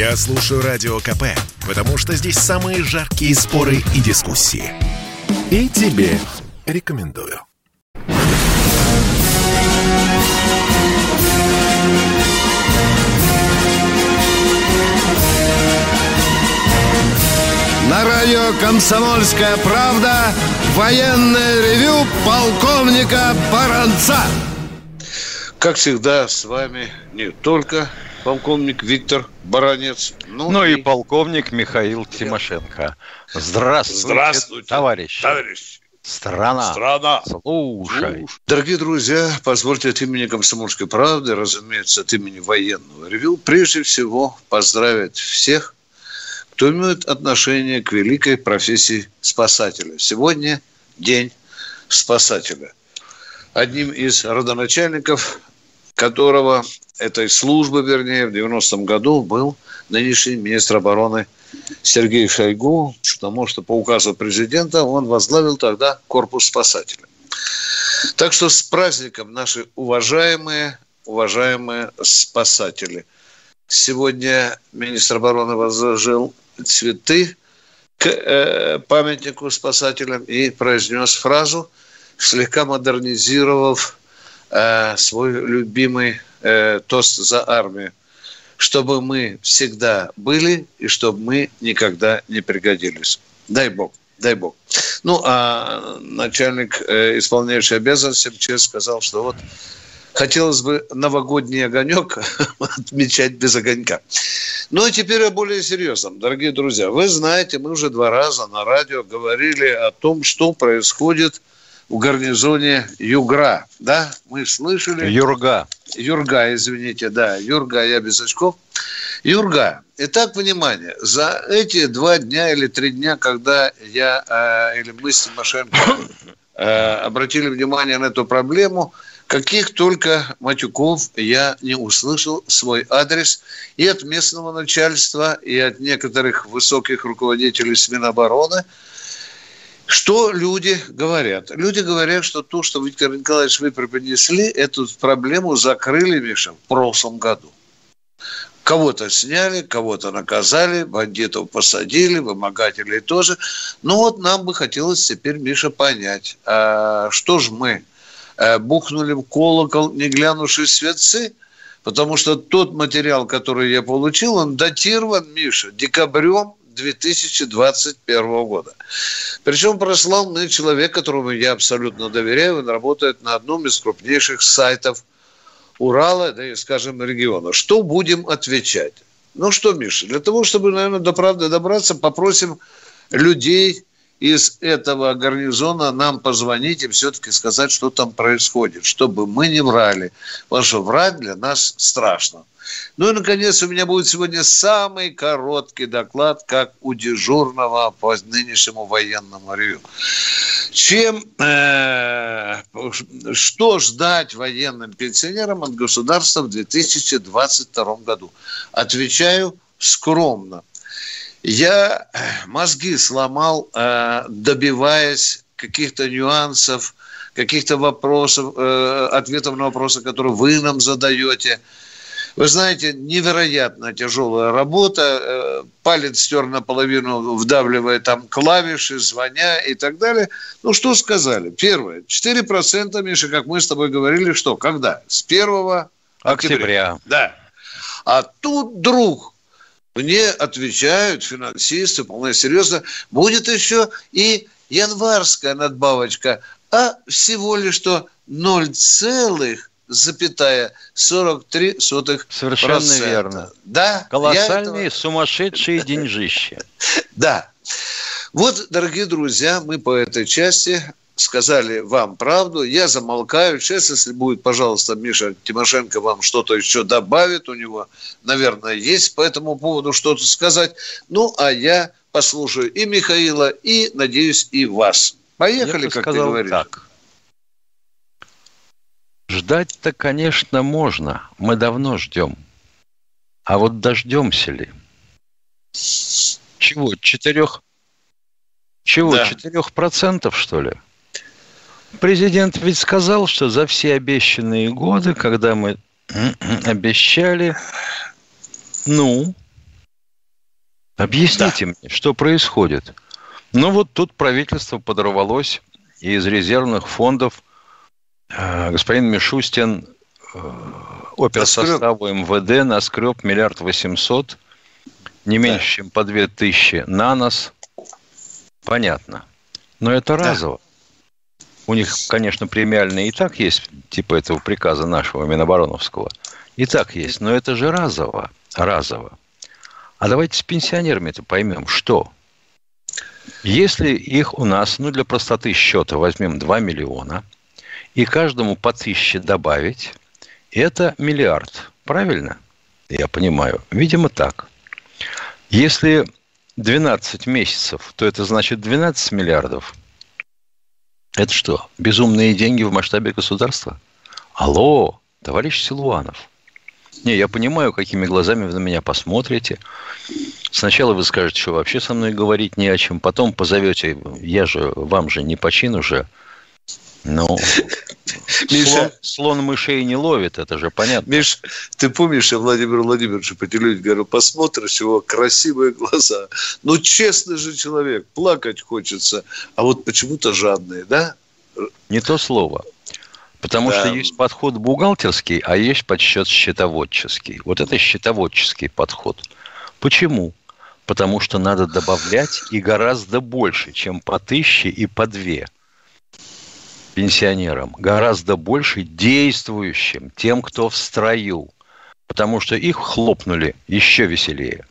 Я слушаю Радио КП, потому что здесь самые жаркие споры и дискуссии. И тебе рекомендую. На радио «Комсомольская правда» военное ревю полковника Баранца. Как всегда, с вами не только полковник Виктор Баранец, ну, ну и... и полковник Михаил Тимошенко. Здравствуйте, Здравствуйте товарищи. Товарищ. Страна. Страна. Слушай. Дорогие друзья, позвольте от имени «Комсомольской правды», разумеется, от имени военного ревю, прежде всего поздравить всех, кто имеет отношение к великой профессии спасателя. Сегодня день спасателя. Одним из родоначальников которого, этой службы, вернее, в 90-м году был нынешний министр обороны Сергей Шойгу, потому что по указу президента он возглавил тогда корпус спасателей. Так что с праздником наши уважаемые, уважаемые спасатели. Сегодня министр обороны возложил цветы к э, памятнику спасателям и произнес фразу, слегка модернизировав э, свой любимый э, тост за армию. Чтобы мы всегда были и чтобы мы никогда не пригодились. Дай Бог. Дай Бог. Ну, а начальник э, исполняющий обязанности МЧС сказал, что вот хотелось бы новогодний огонек отмечать без огонька. Ну, и теперь о более серьезном. Дорогие друзья, вы знаете, мы уже два раза на радио говорили о том, что происходит в гарнизоне Югра. Да, мы слышали. Юрга. Юрга, извините, да, Юрга, я без очков. Юрга. Итак, внимание, за эти два дня или три дня, когда я э, или мы с Тимошенко э, обратили внимание на эту проблему, каких только матюков я не услышал свой адрес и от местного начальства, и от некоторых высоких руководителей Минобороны – что люди говорят? Люди говорят, что то, что Виктор Николаевич вы преподнесли, эту проблему закрыли, Миша, в прошлом году. Кого-то сняли, кого-то наказали, бандитов посадили, вымогателей тоже. Ну вот нам бы хотелось теперь, Миша, понять, а что же мы а, бухнули в колокол, не глянувшие светцы? Потому что тот материал, который я получил, он датирован, Миша, декабрем 2021 года. Причем прослал мне человек, которому я абсолютно доверяю, он работает на одном из крупнейших сайтов Урала, да и, скажем, региона. Что будем отвечать? Ну что, Миша, для того, чтобы, наверное, до правды добраться, попросим людей из этого гарнизона нам позвонить и все-таки сказать, что там происходит, чтобы мы не врали. Потому что врать для нас страшно. Ну и, наконец, у меня будет сегодня самый короткий доклад, как у дежурного по нынешнему военному ревю. Чем, э, что ждать военным пенсионерам от государства в 2022 году? Отвечаю скромно. Я мозги сломал, э, добиваясь каких-то нюансов, каких-то вопросов, э, ответов на вопросы, которые вы нам задаете – вы знаете, невероятно тяжелая работа. Э, палец стер наполовину, вдавливая там клавиши, звоня и так далее. Ну, что сказали? Первое. 4%, Миша, как мы с тобой говорили, что? Когда? С 1 октября. октября. Да. А тут, друг, мне отвечают финансисты, вполне серьезно, будет еще и январская надбавочка, а всего лишь что 0, запятая 43 сотых Совершенно процента. верно. Да. Колоссальные этого... сумасшедшие деньжища. Да. Вот, дорогие друзья, мы по этой части сказали вам правду. Я замолкаю. Сейчас, если будет, пожалуйста, Миша Тимошенко вам что-то еще добавит. У него, наверное, есть по этому поводу что-то сказать. Ну, а я послушаю и Михаила, и, надеюсь, и вас. Поехали, я как сказал ты говоришь. Так. Ждать-то, конечно, можно. Мы давно ждем. А вот дождемся ли? Чего? Четырех? Чего? Четырех процентов, что ли? Президент ведь сказал, что за все обещанные годы, когда мы обещали, ну, Объясните да. мне, что происходит. Ну вот тут правительство подорвалось, и из резервных фондов э, господин Мишустин э, оперсоставу МВД наскреб миллиард восемьсот, не меньше, да. чем по две тысячи на нас. Понятно. Но это да. разово. У них, конечно, премиальные и так есть, типа этого приказа нашего Минобороновского. И так есть, но это же разово. Разово. А давайте с пенсионерами это поймем, что если их у нас, ну для простоты счета возьмем 2 миллиона, и каждому по тысяче добавить, это миллиард. Правильно? Я понимаю. Видимо, так. Если 12 месяцев, то это значит 12 миллиардов. Это что, безумные деньги в масштабе государства? Алло, товарищ Силуанов. Не, я понимаю, какими глазами вы на меня посмотрите. Сначала вы скажете, что вообще со мной говорить не о чем. Потом позовете, я же, вам же не почин уже. Ну, Миша, слон, слон мышей не ловит, это же понятно. Миш, ты помнишь, я Владимир Владимирович по телевизору говорю, посмотришь его красивые глаза. Ну, честный же человек, плакать хочется, а вот почему-то жадный, да? Не то слово. Потому да. что есть подход бухгалтерский, а есть подсчет счетоводческий. Вот это счетоводческий подход. Почему? Потому что надо добавлять и гораздо больше, чем по тысяче и по две пенсионерам. Гораздо больше действующим, тем, кто в строю. Потому что их хлопнули еще веселее.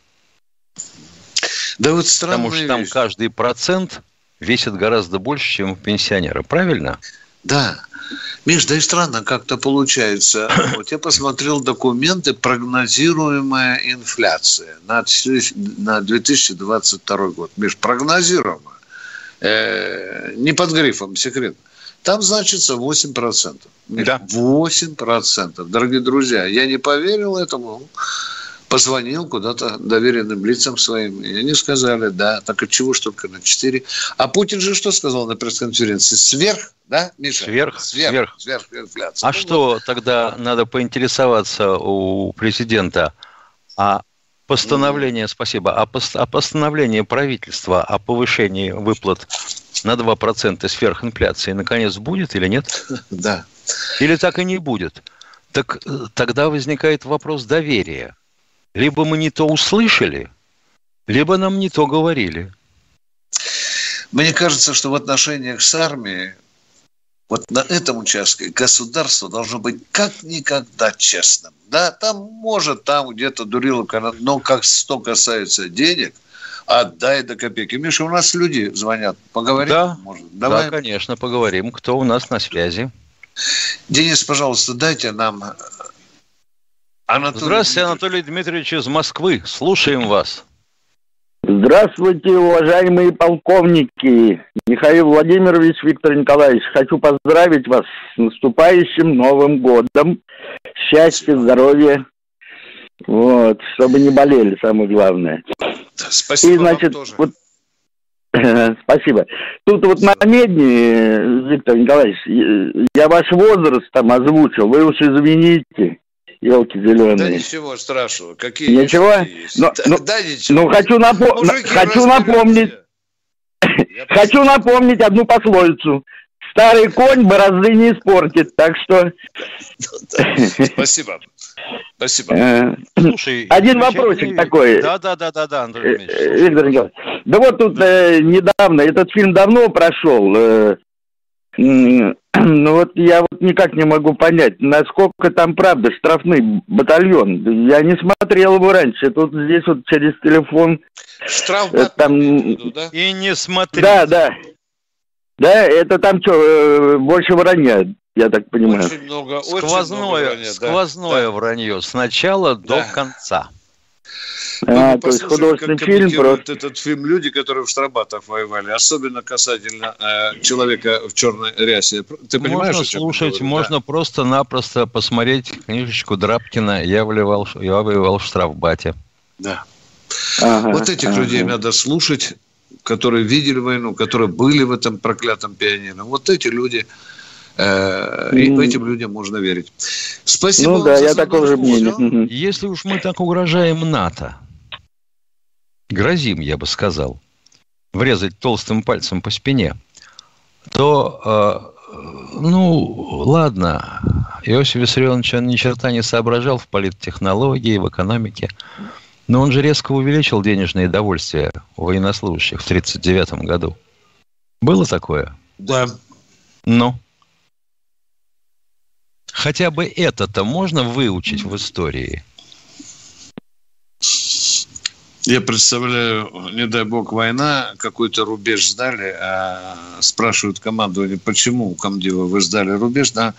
Да вот Потому что там каждый процент весит гораздо больше, чем у пенсионера. Правильно? Да. Миш, да и странно как-то получается. Вот я посмотрел документы, прогнозируемая инфляция на, на 2022 год. Миш, прогнозируемая. Э, не под грифом секрет. Там значится 8%. Да. 8%. Дорогие друзья, я не поверил этому позвонил куда-то доверенным лицам своим, и они сказали, да, так от чего ж только на 4. А Путин же что сказал на пресс-конференции? Сверх, да, Миша? Сверх, сверх. Сверх, сверх инфляция. А ну, что вот. тогда надо поинтересоваться у президента, а постановление, спасибо, а, пост, а постановление правительства о повышении выплат на 2% сверхинфляции наконец будет или нет? Да. Или так и не будет? Так э, тогда возникает вопрос доверия. Либо мы не то услышали, либо нам не то говорили. Мне кажется, что в отношениях с армией вот на этом участке государство должно быть как никогда честным. Да, там может, там где-то дурило, но как что касается денег, отдай до копейки. Миша, у нас люди звонят. Поговорим? Да, может. Давай. да, конечно, поговорим. Кто у нас на связи? Денис, пожалуйста, дайте нам Анатолий Здравствуйте, Анатолий Дмитриевич из Москвы. Слушаем вас. Здравствуйте, уважаемые полковники. Михаил Владимирович, Виктор Николаевич, хочу поздравить вас с наступающим Новым годом. Счастья, здоровья. Вот, чтобы не болели, самое главное. Спасибо И, значит, тоже. Вот, Спасибо. Тут вот на медне, Виктор Николаевич, я ваш возраст там озвучил, вы уж извините елки зеленые. Да ничего страшного. Какие ничего? Есть? Но, да, ну, да, ничего. Ну, хочу, напо- хочу напомнить. Хочу напомнить одну пословицу. Старый конь борозды не испортит, так что... Спасибо. Спасибо. Э, Слушай, один вопросик такой. Да, да, да, да, да, Андрей э, Виктор Николаевич. Да вот тут э, недавно, этот фильм давно прошел, э, ну вот я вот никак не могу понять, насколько там правда штрафный батальон. Я не смотрел его раньше. Тут здесь вот через телефон. Штраф э, там... Да? И не смотрел. Да, да. Да, это там что, э, больше вранья, я так понимаю. Очень много, сквозное, много вранья, сквозное да. вранье. Сначала да. до конца. А, ну, то есть художественный как фильм просто... этот фильм люди, которые в Штрафбатах воевали, особенно касательно э, человека в черной рясе. Ты понимаешь, можно слушать, можно да? просто-напросто посмотреть книжечку Драбкина «Я, воевал, я воевал в Штрафбате». Да. Ага, вот этих ага. людей надо слушать, которые видели войну, которые были в этом проклятом пионере. Вот эти люди Э, и этим людям можно верить. Спасибо. Ну да, я такого же мнения. Если уж мы так угрожаем НАТО, грозим, я бы сказал, врезать толстым пальцем по спине, то, э, ну, ладно, Иосиф Виссарионович, он ни черта не соображал в политтехнологии, в экономике, но он же резко увеличил денежные довольствия у военнослужащих в 1939 году. Было такое? Да. Ну? Хотя бы это-то можно выучить в истории – Я представляю, не дай бог, война, какой-то рубеж сдали, а спрашивают командование, почему, комдива, вы сдали рубеж? Да.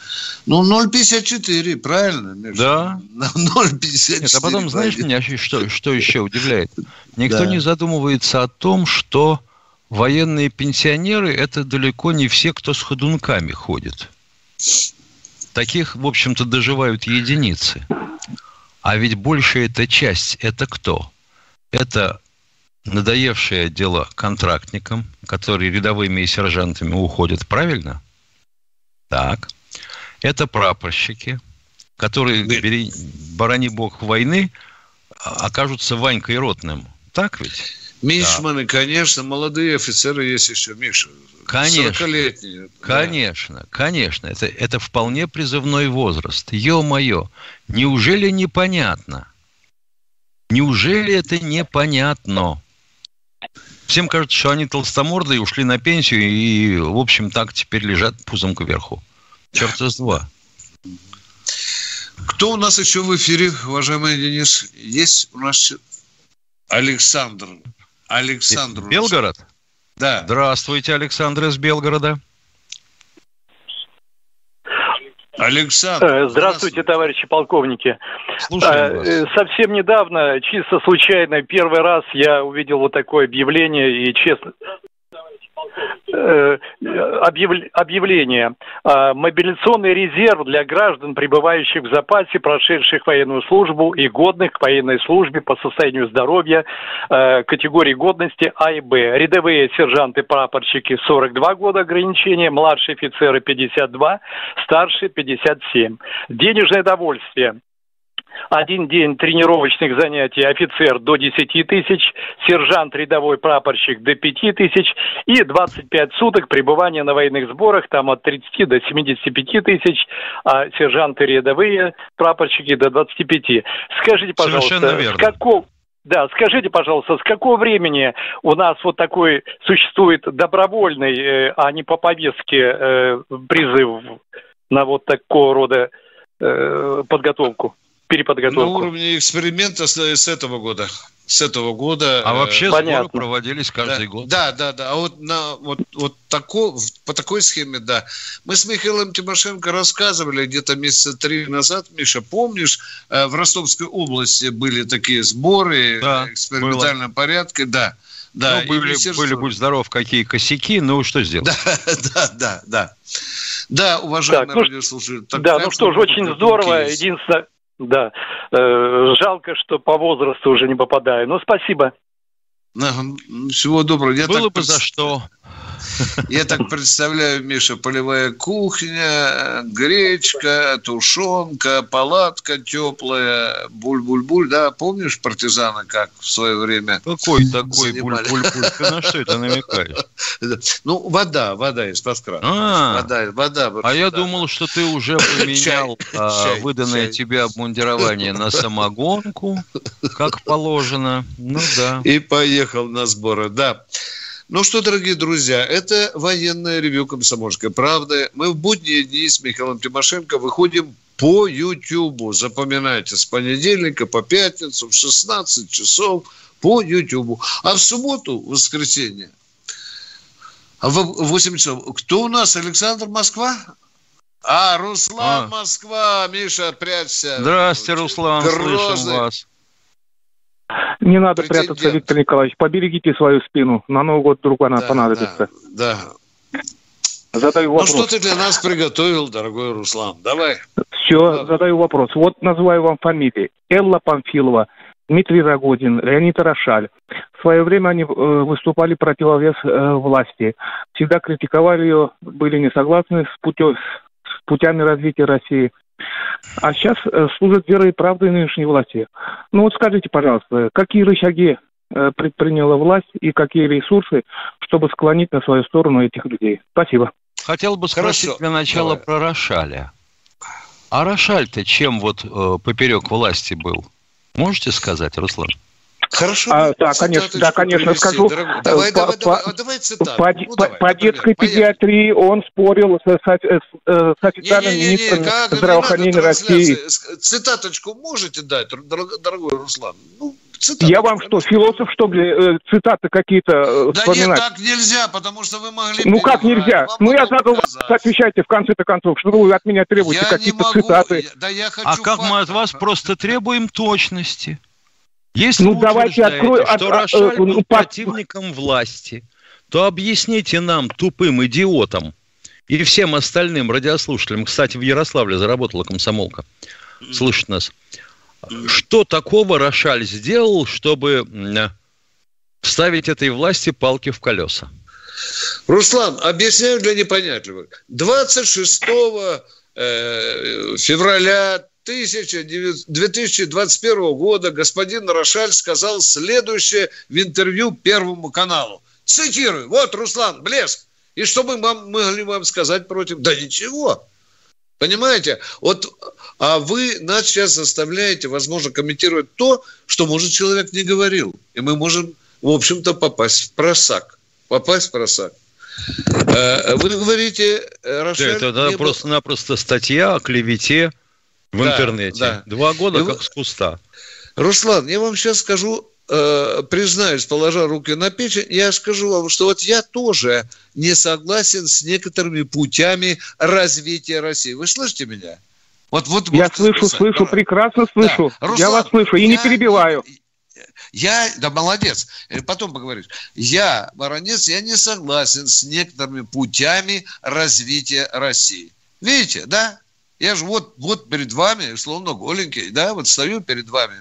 Ну, 0,54, правильно? Миша? Да. 0,54. Нет, а потом, знаешь, меня что, что еще удивляет? Никто да. не задумывается о том, что военные пенсионеры – это далеко не все, кто с ходунками ходит. Таких, в общем-то, доживают единицы. А ведь большая эта часть – это кто? Это надоевшее дело контрактникам, которые рядовыми и сержантами уходят, правильно? Так. Это прапорщики, которые, бери, барани бог войны, окажутся Ванькой Ротным. Так ведь? Мичманы, да. конечно, молодые офицеры есть еще, Миша. Конечно, конечно, да. конечно. Это, это вполне призывной возраст. Ё-моё, неужели непонятно, Неужели это непонятно? Всем кажется, что они толстомордые, ушли на пенсию и, в общем, так теперь лежат пузом кверху. Черт с два. Кто у нас еще в эфире, уважаемый Денис? Есть у нас Александр. Александр. Белгород? Да. Здравствуйте, Александр из Белгорода. Александр. Э, здравствуйте, товарищи полковники. Слушаем э, вас. Э, совсем недавно, чисто случайно, первый раз я увидел вот такое объявление и честно, объявление. А, мобилизационный резерв для граждан, пребывающих в запасе, прошедших военную службу и годных к военной службе по состоянию здоровья э, категории годности А и Б. Рядовые сержанты-прапорщики 42 года ограничения, младшие офицеры 52, старшие 57. Денежное довольствие один день тренировочных занятий офицер до 10 тысяч, сержант рядовой прапорщик до 5 тысяч и 25 суток пребывания на военных сборах там от 30 до 75 тысяч, а сержанты рядовые прапорщики до 25. Скажите, пожалуйста, с какого да, скажите, пожалуйста, с какого времени у нас вот такой существует добровольный, э, а не по повестке э, призыв на вот такого рода э, подготовку? Переподготовку. На уровне эксперимента с, с этого года. С этого года. А вообще э, понятно. сборы проводились каждый да, год. Да, да, да. А вот, на, вот, вот тако, по такой схеме, да. Мы с Михаилом Тимошенко рассказывали где-то месяца три назад, Миша, помнишь, э, в Ростовской области были такие сборы да, экспериментальном было. порядке, да. Да, ну, были, были, будь здоров, какие косяки, ну что сделать? Да, да, да, да. Да, уважаемые так, ну, радиослушатели. Да, ну что ж, очень здорово. Единственное, да. Э, жалко, что по возрасту уже не попадаю. Но спасибо. Всего доброго. Я Было бы за что. Я так представляю, Миша, полевая кухня, гречка, тушенка, палатка теплая, буль-буль-буль. Да, помнишь партизаны как в свое время Какой такой буль-буль-буль? Ты на что это намекаешь? Ну, вода, вода из-под крана. А, вода, вода. А я думал, что ты уже поменял а, выданное тебе обмундирование на самогонку, как положено. Ну да. И поехал на сборы, да. Ну что, дорогие друзья, это военное ревю «Комсомольской правды». Мы в будние дни с Михаилом Тимошенко выходим по Ютьюбу. Запоминайте, с понедельника по пятницу в 16 часов по Ютьюбу. А в субботу, в воскресенье, в 8 часов. Кто у нас? Александр Москва? А, Руслан а. Москва. Миша, прячься. Здравствуйте, Руслан. Грозный. Слышим вас. Не надо Претендент. прятаться, Виктор Николаевич. Поберегите свою спину. На Новый год вдруг она да, понадобится. Да, да. Задаю вопрос. Ну, что ты для нас приготовил, дорогой Руслан? Давай. Все, да. задаю вопрос. Вот называю вам фамилии. Элла Памфилова, Дмитрий Рогодин, Леонид Рошаль. В свое время они э, выступали противовес э, власти. Всегда критиковали ее, были не согласны с, путё, с путями развития России а сейчас э, служат верой и правдой нынешней власти. Ну вот скажите, пожалуйста, какие рычаги э, предприняла власть и какие ресурсы, чтобы склонить на свою сторону этих людей? Спасибо. Хотел бы спросить Хорошо. для начала Давай. про Рошаля. А Рошаль-то чем вот э, поперек власти был? Можете сказать, Руслан? Хорошо. А, да, конечно, да, конечно, скажу. Давай, давай, по, давай, по, давай цитату. По, ну, по, давай, по детской поехали. педиатрии он спорил с, с, с, с официальным не, не, не, министром как, здравоохранения России. Цитаточку можете дать, дорогой Руслан? Ну, цитату. Я вам что, философ, что ли, э, цитаты какие-то э, да вспоминать? нет, так нельзя, потому что вы могли... Ну как нельзя? ну я задал вас, отвечайте в конце-то концов, что вы от меня требуете какие-то цитаты. Да я хочу а как мы от вас просто требуем точности? Если ну, давайте открою, что от, Рошаль а, был противником власти, то объясните нам, тупым идиотам, и всем остальным радиослушателям, кстати, в Ярославле заработала комсомолка, слышит нас, что такого Рошаль сделал, чтобы вставить этой власти палки в колеса? Руслан, объясняю для непонятливых. 26 э, февраля 2021 года господин Рошаль сказал следующее в интервью Первому каналу. Цитирую. Вот, Руслан, блеск. И что мы вам, могли вам сказать против? Да ничего. Понимаете? Вот, а вы нас сейчас заставляете, возможно, комментировать то, что, может, человек не говорил. И мы можем, в общем-то, попасть в просак. Попасть в просак. Э, вы говорите, Рошаль... Да, это просто-напросто статья о клевете в да, интернете. Да. Два года И как с куста. Руслан, я вам сейчас скажу, э, признаюсь, положа руки на печень, я скажу вам, что вот я тоже не согласен с некоторыми путями развития России. Вы слышите меня? Вот, вот, я вот, слышу, записать. слышу, прекрасно слышу. Да. Руслан, я вас слышу и я, не перебиваю. Я, да молодец, э, потом поговоришь. Я, Воронец, я не согласен с некоторыми путями развития России. Видите, да? Я же вот, вот перед вами, словно голенький, да, вот стою перед вами,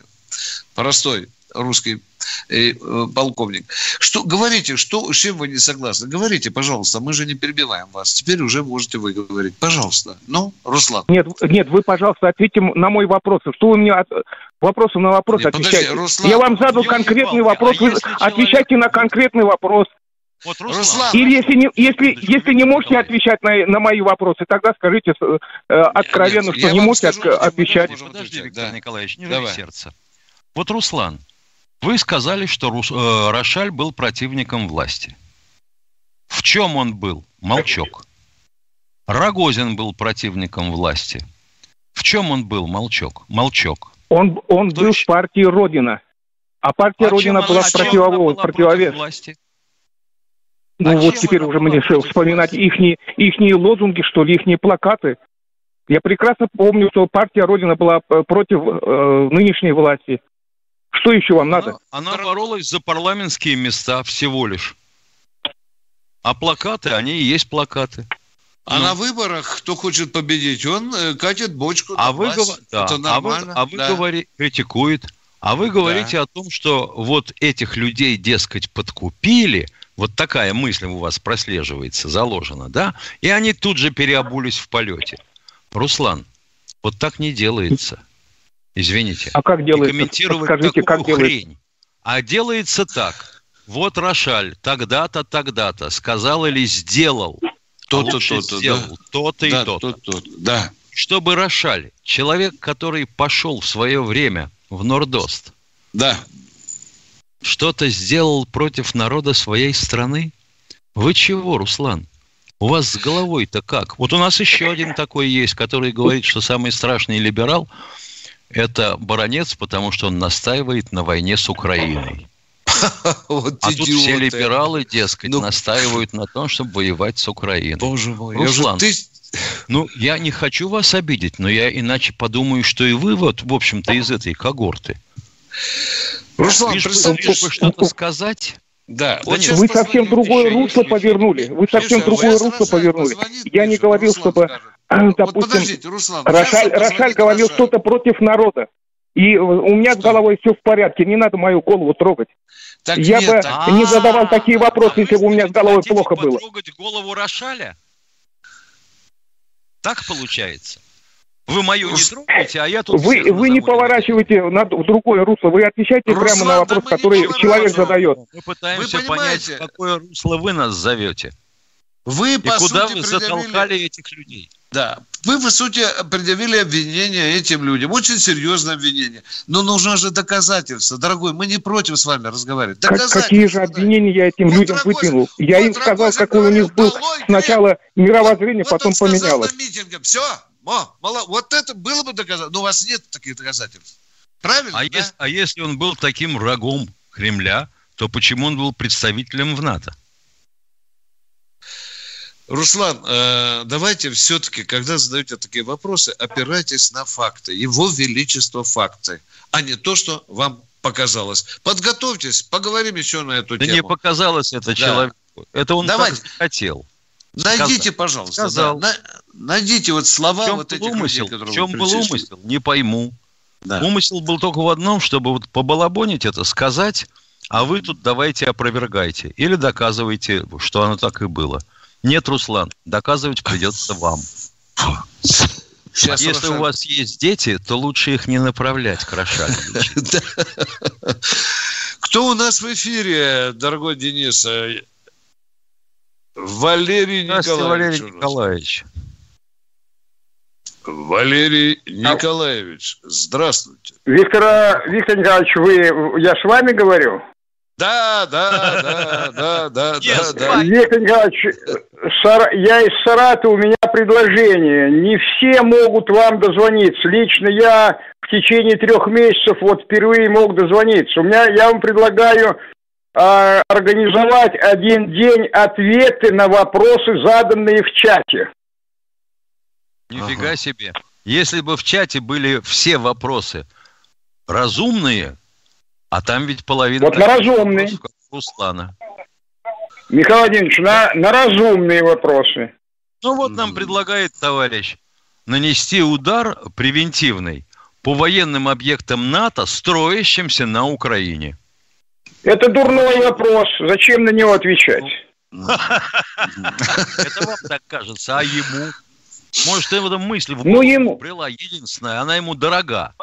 простой русский э, э, полковник. Что, говорите, что, с чем вы не согласны? Говорите, пожалуйста, мы же не перебиваем вас. Теперь уже можете вы говорить. Пожалуйста. Ну, Руслан. Нет, нет, вы, пожалуйста, ответьте на мой вопрос. Что вы мне от... вопросом на вопрос нет, отвечаете? Подожди, Руслан, Я вам задал конкретный вопрос, а вы отвечайте человек... на конкретный вопрос. Вот, Руслан. Или если не, если, если не можете отвечать на, на мои вопросы, тогда скажите э, откровенно, нет, что не можете скажу, отвечать. Подожди, Виктор да. Николаевич, не Давай. сердце. Вот, Руслан, вы сказали, что Рус, э, Рошаль был противником власти. В чем он был? Молчок. Рогозин был противником власти. В чем он был? Молчок. Молчок. Он, он был в партии Родина. А партия а Родина была а противовой, противовес. Власти? Ну а вот теперь уже мне вспоминать ихние, ихние лозунги, что ли, ихние плакаты. Я прекрасно помню, что партия Родина была э, против э, нынешней власти. Что еще вам надо? Она, она боролась за парламентские места всего лишь. А плакаты, они и есть плакаты. А ну. на выборах, кто хочет победить, он э, катит бочку. А вы, гов... да. Это нормально. А вы, а вы да. говори... критикует. А вы говорите да. о том, что вот этих людей, дескать, подкупили – вот такая мысль у вас прослеживается, заложена, да? И они тут же переобулись в полете. Руслан, вот так не делается. Извините. А как делается? И комментировать Подскажите, такую как хрень. Делается? А делается так. Вот Рошаль тогда-то, тогда-то сказал или сделал. То-то, а то-то, сделал да. то-то да, и то-то. то-то. Да. Чтобы Рошаль, человек, который пошел в свое время в Нордост, да что-то сделал против народа своей страны? Вы чего, Руслан? У вас с головой-то как? Вот у нас еще один такой есть, который говорит, что самый страшный либерал – это баронец, потому что он настаивает на войне с Украиной. Вот а тут все либералы, дескать, ну, настаивают на том, чтобы воевать с Украиной. Боже мой, Руслан, ты... ну, я не хочу вас обидеть, но я иначе подумаю, что и вы вот, в общем-то, из этой когорты. Руслан, Лишь бы что-то сказать. Да, вот вы совсем другое русло повернули. Вы совсем другое русло повернули. Я не говорил, чтобы, допустим, Рошаль, Рошаль говорил что-то против народа. И у меня с головой все в порядке, не надо мою голову трогать. Так я нет, бы так... не задавал такие вопросы, если бы у меня с головой плохо было. трогать голову Рошаля? Так получается? Вы мою не трогаете, а я тут... Вы, вы не поворачиваете на, в другое русло, вы отвечаете Руслан, прямо на вопрос, да который человек задает. Мы пытаемся вы понять, в какое русло вы нас зовете. Вы, И по куда сути, вы затолкали этих людей? Да, вы, по сути, предъявили обвинение этим людям. Очень серьезное обвинение. Но нужно же доказательства. Дорогой, мы не против с вами разговаривать. Какие же обвинения я этим людям дорогой, выдвинул? Я им сказал, какой у них был сначала мировоззрение, потом поменялось. Все, о, мало, вот это было бы доказательство. Но у вас нет таких доказательств. Правильно? А, да? если, а если он был таким врагом Кремля, то почему он был представителем в НАТО? Руслан, э, давайте все-таки, когда задаете такие вопросы, опирайтесь на факты. Его величество факты, а не то, что вам показалось. Подготовьтесь, поговорим еще на эту да тему. не показалось это да. человеку. Это он Давайте. хотел. Найдите, Сказал. пожалуйста. Сказал. Да, найдите вот слова в чем вот этих умысел? людей, В чем был умысел? Не пойму. Да. Умысел был только в одном, чтобы вот побалабонить это, сказать, а вы тут давайте опровергайте. Или доказывайте, что оно так и было. Нет, Руслан, доказывать придется вам. Сейчас Если Рошан... у вас есть дети, то лучше их не направлять к Рошану. Кто у нас в эфире, дорогой Денис? Валерий Николаевич. Валерий Николаевич. Валерий Николаевич, здравствуйте. Виктор, Виктор Николаевич, вы, я с вами говорю? Да, да, да, да, да, да, да. Виктор Николаевич, я из Саратова, у меня предложение. Не все могут вам дозвониться. Лично я в течение трех месяцев вот впервые мог дозвониться. У меня, я вам предлагаю э, организовать один день ответы на вопросы, заданные в чате. Нифига ага. себе. Если бы в чате были все вопросы разумные, а там ведь половина... Вот на разумные. Руслана. Михаил Владимирович, на, на разумные вопросы. Ну вот нам предлагает товарищ нанести удар превентивный по военным объектам НАТО, строящимся на Украине. Это дурной вопрос. Зачем на него отвечать? Это вам так кажется, а ему? Может, эта мысль в ну, ему... брела единственная, она ему дорога.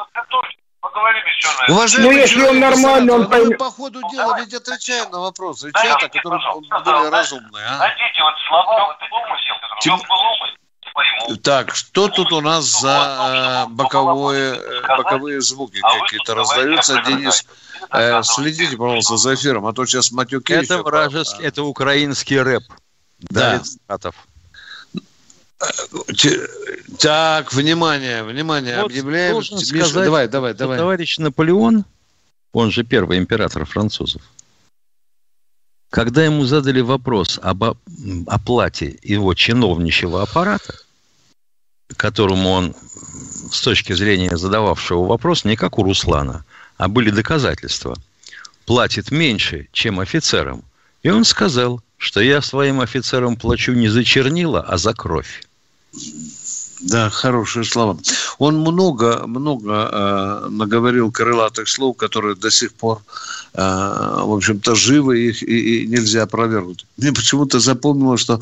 Уважаемый ну, если он нормальный, он поймет. Мы по ходу дела ведь отвечаем на вопросы чата, которые более разумные. А? Найдите вот слова, вот умысел, Тем... был Так, что тут у нас за э, боковое, э, боковые звуки а какие-то раздаются, Денис? Э, следите, пожалуйста, за эфиром, а то сейчас матюки. Это вражеский, это украинский рэп. Да. Давид так, внимание, внимание, вот объявляем. Миша, сказать, давай, давай, давай. Товарищ Наполеон, он же первый император французов, когда ему задали вопрос об оплате его чиновничьего аппарата, которому он с точки зрения задававшего вопрос, не как у Руслана, а были доказательства, платит меньше, чем офицерам. И он сказал, что я своим офицерам плачу не за чернила, а за кровь. Да, хорошие слова. Он много, много э, наговорил крылатых слов, которые до сих пор, э, в общем-то, живы, их и, и нельзя опровергнуть. Мне почему-то запомнилось, что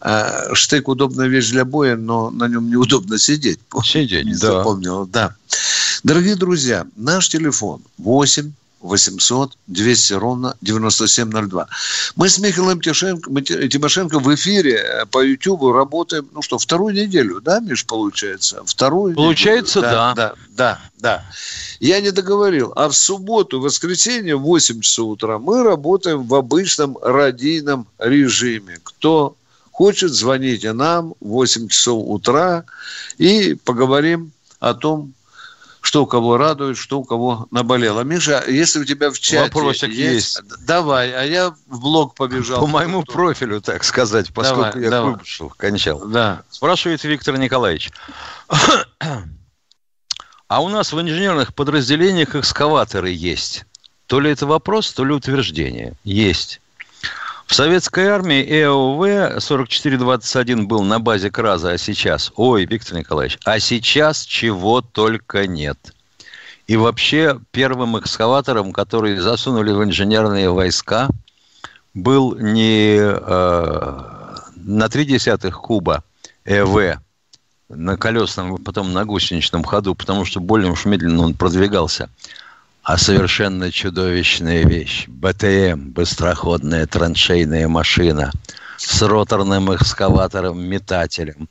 э, штык удобная вещь для боя, но на нем неудобно сидеть. Сидеть, да. Запомнил, да. Дорогие друзья, наш телефон 8 800 200 ровно 9702. Мы с Михаилом Тимошенко, Тимошенко в эфире э, по YouTube работаем, ну что, вторую неделю, да, Миш, получается? Вторую Получается, неделю. да. Да, да, да. Я не договорил. А в субботу, воскресенье в 8 часов утра мы работаем в обычном радийном режиме. Кто хочет, звоните нам в 8 часов утра и поговорим о том, что у кого радует, что у кого наболело. Миша, если у тебя в чате Вопросик есть, есть. давай, а я в блог побежал. По моему профилю, так сказать, поскольку давай, я давай. вышел, кончал. Да. Спрашивает Виктор Николаевич. А у нас в инженерных подразделениях экскаваторы есть. То ли это вопрос, то ли утверждение. Есть. В советской армии ЭОВ 4421 был на базе КРАЗа, а сейчас... Ой, Виктор Николаевич, а сейчас чего только нет. И вообще первым экскаватором, который засунули в инженерные войска, был не э, на три десятых куба ЭВ на колесном, потом на гусеничном ходу, потому что более уж медленно он продвигался. А совершенно чудовищная вещь. БТМ, быстроходная траншейная машина с роторным экскаватором-метателем.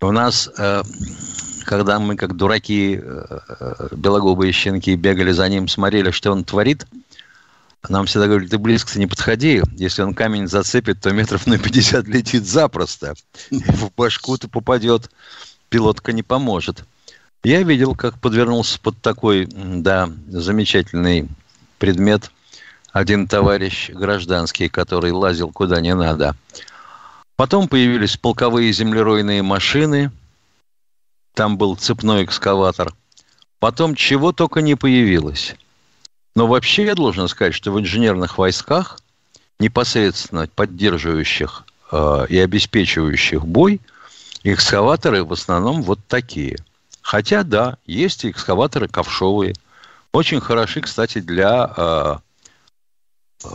У нас, э, когда мы как дураки, э, э, белогубые щенки, бегали за ним, смотрели, что он творит – нам всегда говорили, ты близко не подходи. Если он камень зацепит, то метров на 50 летит запросто. В башку-то попадет. Пилотка не поможет. Я видел, как подвернулся под такой, да, замечательный предмет один товарищ гражданский, который лазил куда не надо. Потом появились полковые землеройные машины. Там был цепной экскаватор. Потом чего только не появилось. Но вообще я должен сказать, что в инженерных войсках, непосредственно поддерживающих э, и обеспечивающих бой, экскаваторы в основном вот такие. Хотя, да, есть экскаваторы ковшовые. Очень хороши, кстати, для э, э,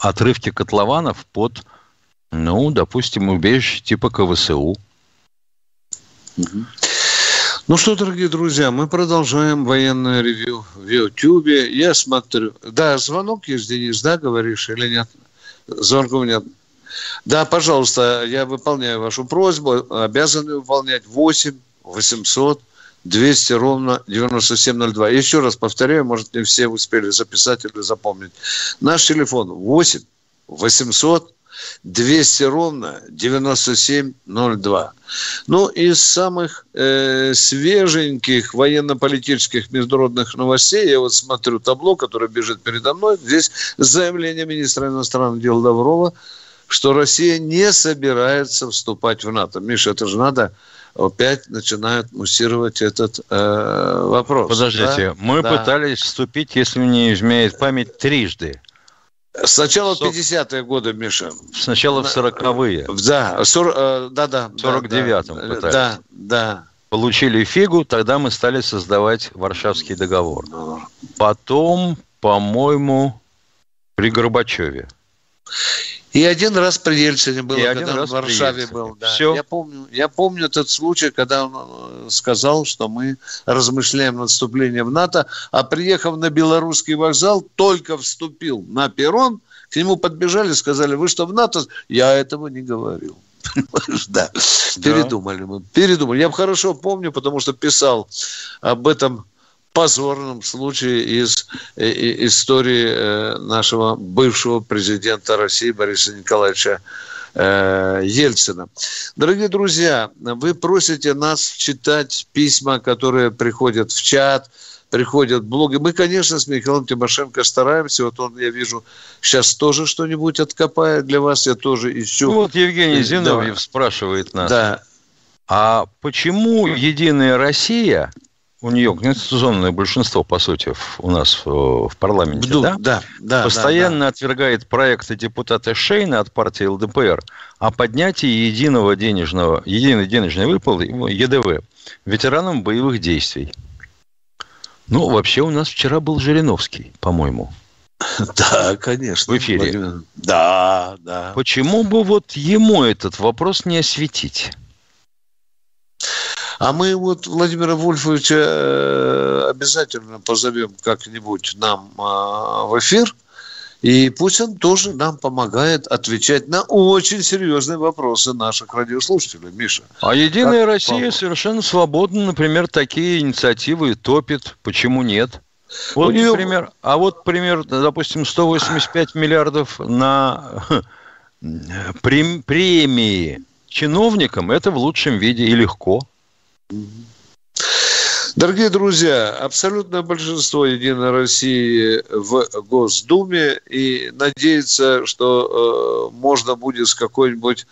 отрывки котлованов под, ну, допустим, убежище типа КВСУ. Угу. Ну что, дорогие друзья, мы продолжаем военное ревью в Ютьюбе. Я смотрю... Да, звонок есть, Денис, да, говоришь, или нет? Звонков нет. Да, пожалуйста, я выполняю вашу просьбу, обязан выполнять 8 800 200 ровно 9702. Еще раз повторяю, может, не все успели записать или запомнить. Наш телефон 8 800 200 ровно 9702. Ну, из самых э, свеженьких военно-политических международных новостей, я вот смотрю табло, которое бежит передо мной, здесь заявление министра иностранных дел Лаврова, что Россия не собирается вступать в НАТО. Миша, это же надо опять начинают муссировать этот э, вопрос. Подождите, да? мы да. пытались вступить, если мне изменяет память, трижды. Сначала в 50-е годы, Миша. Сначала в 40-е. Да, 40, э, да, да. В 49-м да, пытались. Да, да. Получили фигу, тогда мы стали создавать Варшавский договор. Потом, по-моему, при Горбачеве. И один раз при Ельцине было, и когда он в Варшаве был. Да. Все. Я, помню, я помню этот случай, когда он э, сказал, что мы размышляем над вступлением в НАТО, а приехав на белорусский вокзал, только вступил на перрон, к нему подбежали, сказали, вы что, в НАТО? Я этого не говорил. Да, передумали мы. Передумали. Я хорошо помню, потому что писал об этом позорном случае из истории э, нашего бывшего президента России Бориса Николаевича э, Ельцина. Дорогие друзья, вы просите нас читать письма, которые приходят в чат, приходят блоги. Мы, конечно, с Михаилом Тимошенко стараемся. Вот он, я вижу, сейчас тоже что-нибудь откопает для вас. Я тоже ищу. Вот Евгений Зиновьев да. спрашивает нас. Да. А почему Единая Россия у нее конституционное большинство, по сути, у нас в, парламенте, Вду, да? Да, да. Постоянно да, да. отвергает проекты депутата Шейна от партии ЛДПР о поднятии единого денежного, единой денежной выплаты, ЕДВ, ветеранам боевых действий. Ну, вообще у нас вчера был Жириновский, по-моему. Да, конечно. В эфире. Да, да. Почему бы вот ему этот вопрос не осветить? А мы вот Владимира Вольфовича э, обязательно позовем как-нибудь нам а, в эфир, и пусть он тоже нам помогает отвечать на очень серьезные вопросы наших радиослушателей, Миша. А Единая как Россия помог? совершенно свободно, например, такие инициативы топит. Почему нет? Вот, нее... например, а вот, пример, допустим, 185 миллиардов на премии чиновникам, это в лучшем виде и легко. Дорогие друзья, абсолютное большинство Единой России в Госдуме и надеется, что э, можно будет с какой-нибудь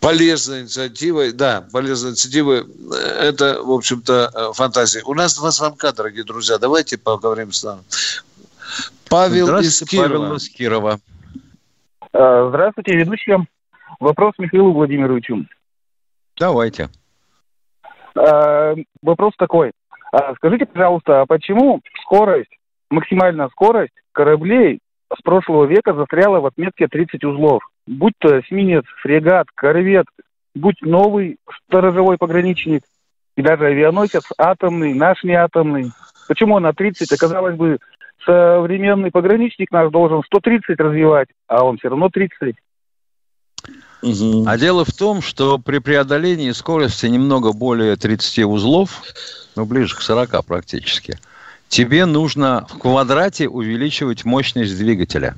полезной инициативой, да, полезной инициативой, э, это, в общем-то, э, фантазия. У нас два звонка, дорогие друзья, давайте поговорим с нами. Павел из Кирова. Павел из Кирова. Здравствуйте, ведущие. Вопрос Михаилу Владимировичу. Давайте. Э, вопрос такой. А скажите, пожалуйста, а почему скорость, максимальная скорость кораблей с прошлого века застряла в отметке 30 узлов? Будь то эсминец, фрегат, корвет, будь новый сторожевой пограничник, и даже авианосец атомный, наш не атомный. Почему на 30? Оказалось бы, современный пограничник наш должен 130 развивать, а он все равно 30. А дело в том, что при преодолении скорости немного более 30 узлов, ну, ближе к 40 практически, тебе нужно в квадрате увеличивать мощность двигателя.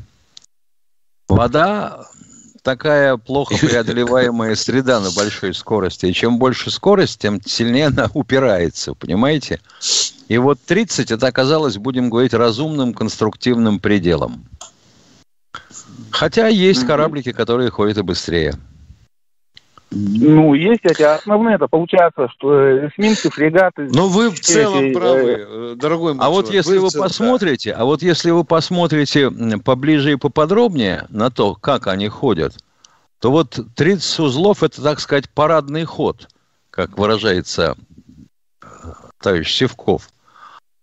Вода такая плохо преодолеваемая среда на большой скорости. И чем больше скорость, тем сильнее она упирается, понимаете? И вот 30 это оказалось, будем говорить, разумным конструктивным пределом. Хотя есть кораблики, которые ходят и быстрее. Ну, есть эти основные, это получается, что эсминцы, фрегаты... Но вы в целом эти, правы, э, дорогой мой А вот если вы, вы посмотрите, а вот если вы посмотрите поближе и поподробнее на то, как они ходят, то вот 30 узлов – это, так сказать, парадный ход, как выражается э, товарищ Севков.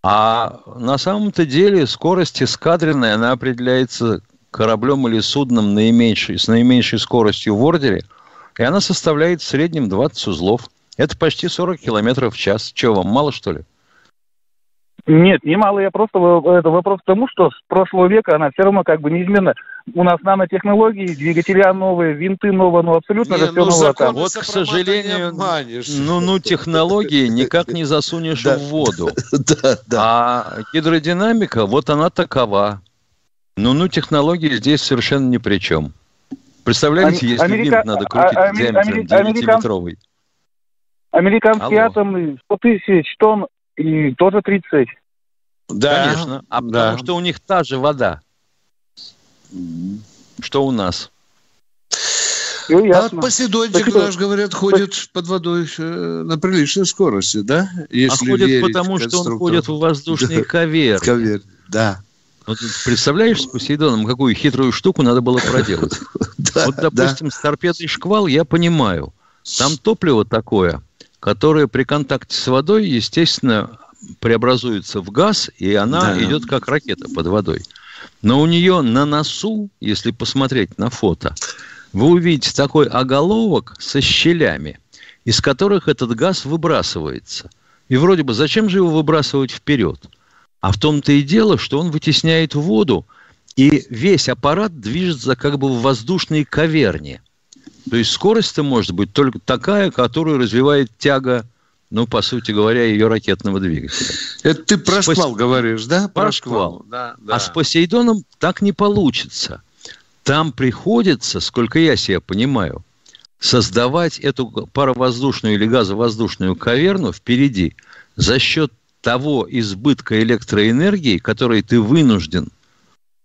А на самом-то деле скорость эскадренная, она определяется кораблем или судном наименьшей, с наименьшей скоростью в ордере, и она составляет в среднем 20 узлов. Это почти 40 километров в час. Чего вам, мало что ли? Нет, немало. Я просто это вопрос к тому, что с прошлого века она все равно как бы неизменно. У нас нанотехнологии, двигателя новые, винты новые, ну абсолютно не, же все ну, новое там. Вот, к сожалению, ну, ну технологии никак не засунешь в воду. Да, да. А гидродинамика, вот она такова. Ну, ну, технологии здесь совершенно ни при чем. Представляете, Ами- если Америка... надо крутить а, диаметром 9-метровый. Американский Алло. атомный 100 тысяч тонн и тоже 30. Да, конечно. А да. потому что у них та же вода, что у нас. Ну, а Поседончик наш, говорят, ходит под водой э, на приличной скорости, да? Если а ходит потому, что он ходит в воздушный ковер. Ковер, да. Вот представляешь, с Посейдоном какую хитрую штуку надо было проделать? Вот, допустим, с торпедой «Шквал» я понимаю. Там топливо такое, которое при контакте с водой, естественно, преобразуется в газ, и она идет как ракета под водой. Но у нее на носу, если посмотреть на фото, вы увидите такой оголовок со щелями, из которых этот газ выбрасывается. И вроде бы зачем же его выбрасывать вперед? А в том-то и дело, что он вытесняет воду, и весь аппарат движется как бы в воздушной каверне. То есть скорость-то может быть только такая, которую развивает тяга, ну, по сути говоря, ее ракетного двигателя. Это ты про шквал Пос... говоришь, да? Про, шквал. Да, да. А с Посейдоном так не получится. Там приходится, сколько я себя понимаю, создавать эту паровоздушную или газовоздушную каверну впереди за счет того избытка электроэнергии, который ты вынужден,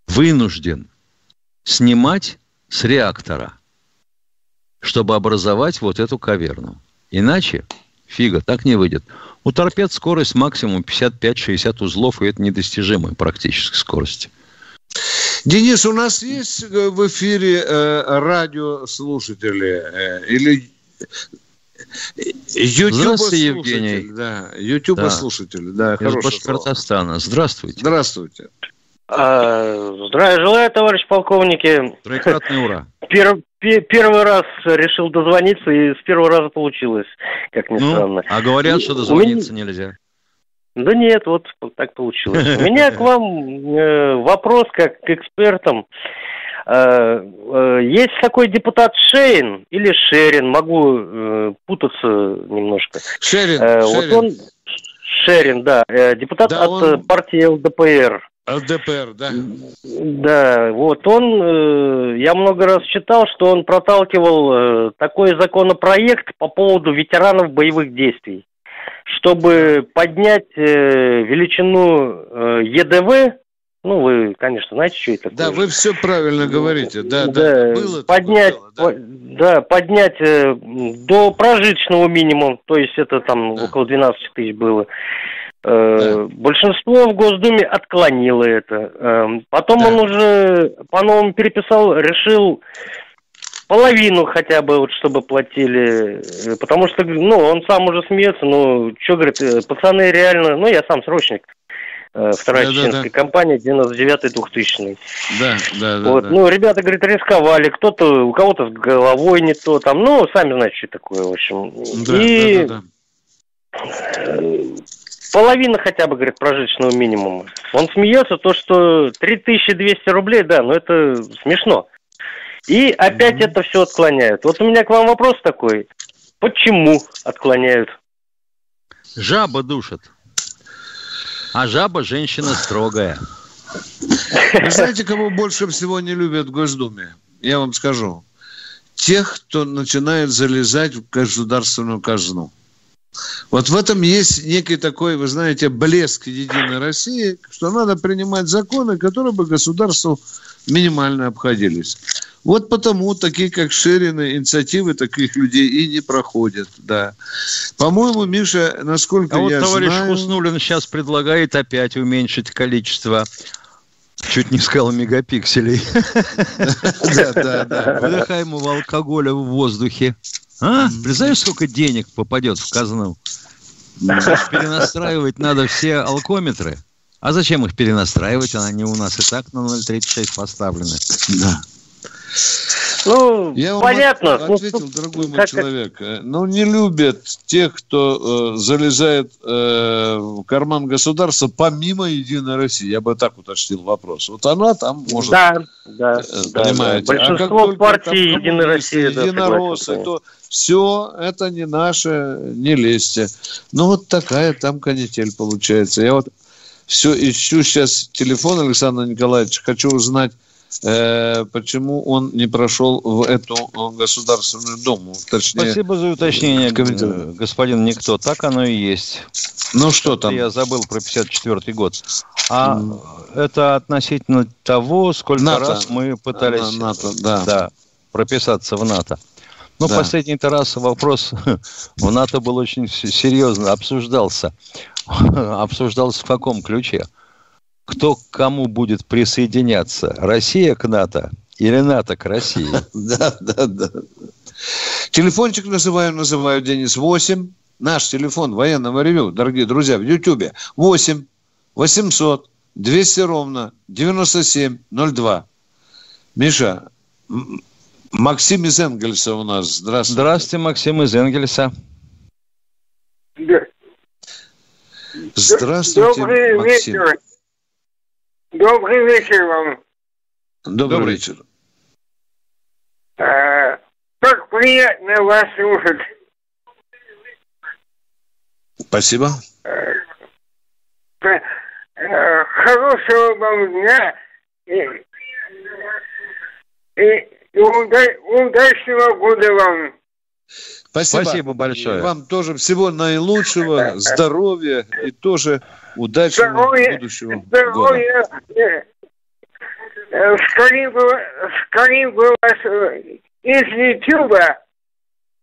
вынужден снимать с реактора, чтобы образовать вот эту каверну. Иначе фига, так не выйдет. У торпед скорость максимум 55-60 узлов, и это недостижимая практически скорость. Денис, у нас есть э, в эфире э, радиослушатели э, или YouTube Здравствуйте, Евгений. Да, YouTube да. слушатель. Да, Из Башкортостана. Здравствуйте. Здравствуйте. А, здравия желаю, товарищ полковники. Прекрасный ура. Пер, первый раз решил дозвониться, и с первого раза получилось, как ни ну, странно. А говорят, что дозвониться меня... нельзя. Да нет, вот так получилось. У меня к вам э, вопрос как к экспертам. Э, есть такой депутат Шейн или Шерин, могу э, путаться немножко. Шерин, Шерин. Вот он, Шерин, да, депутат да, от он... партии ЛДПР. ЛДПР, да. Да, вот он, я много раз читал, что он проталкивал такой законопроект по поводу ветеранов боевых действий, чтобы поднять величину ЕДВ ну, вы, конечно, знаете, что это такое. Да, вы все правильно говорите. Да, да. да. Было поднять, дело, да? да, поднять э, до прожиточного минимума, то есть это там да. около 12 тысяч было. Э, да. Большинство в Госдуме отклонило это. Э, потом да. он уже по-новому переписал, решил половину хотя бы, вот, чтобы платили. Э, потому что, ну, он сам уже смеется, ну, что, говорит, э, пацаны реально, ну, я сам срочник. Э, вторая да, чеченская да, да. компания, 99-2000. Да, да, да. Вот. Да. Ну, ребята, говорит, рисковали, кто-то, у кого-то с головой не то, там, ну, сами знаете, что такое, в общем. Да, и да, да, да. половина хотя бы, говорит, прожиточного минимума. Он смеется, то, что 3200 рублей, да, но это смешно. И опять mm-hmm. это все отклоняют. Вот у меня к вам вопрос такой. Почему отклоняют? Жаба душит. А жаба женщина строгая. Вы знаете, кого больше всего не любят в Госдуме? Я вам скажу. Тех, кто начинает залезать в государственную казну. Вот в этом есть некий такой, вы знаете, блеск Единой России, что надо принимать законы, которые бы государству минимально обходились. Вот потому такие, как Ширины, инициативы таких людей и не проходят, да. По-моему, Миша, насколько а я вот товарищ знаю... Хуснулин сейчас предлагает опять уменьшить количество чуть не сказал мегапикселей. Да, да, да. Выдыхаемого алкоголя в воздухе. А? Представляешь, сколько денег попадет в казну? Перенастраивать надо все алкометры. А зачем их перенастраивать? Они у нас и так на 0,36 поставлены. Да. Ну, я понятно. От, ответил, ну, дорогой мой как, человек. Как... Ну, не любят тех, кто э, залезает э, в карман государства помимо Единой России. Я бы так уточнил вопрос. Вот она там может... Да, да. Э, понимаете? Да, да. Большинство а партий Единой России... Единороссы, да, то все это не наше, не лезьте. Ну, вот такая там канитель получается. Я вот все ищу сейчас телефон Александра Николаевича. Хочу узнать, э, почему он не прошел в эту Государственную Думу. Точнее, Спасибо за уточнение, э, господин Никто. Так оно и есть. Ну что там? Я забыл про 54 год. А mm. это относительно того, сколько НАТО. раз мы пытались НАТО, да. Да, прописаться в НАТО. Ну, да. последний-то раз вопрос в НАТО был очень серьезно обсуждался. обсуждался в каком ключе? Кто к кому будет присоединяться? Россия к НАТО или НАТО к России? Да, да, да. Телефончик называю, называю, Денис, 8. Наш телефон военного ревю, дорогие друзья, в Ютьюбе. 8 800 200 ровно 9702. Миша, Максим из Энгельса у нас. Здравствуйте. Здравствуйте, Максим из Энгельса. Здравствуйте, Добрый Максим. вечер. Добрый вечер вам. Добрый, Добрый. вечер. А, как приятно вас слушать. Спасибо. А, а, хорошего вам дня и, и, и удачного года вам. Спасибо. Спасибо большое. Вам тоже всего наилучшего, здоровья и тоже удачного здоровья, будущего здоровья. года. Скорее бы, скорее бы вас э, из Ютуба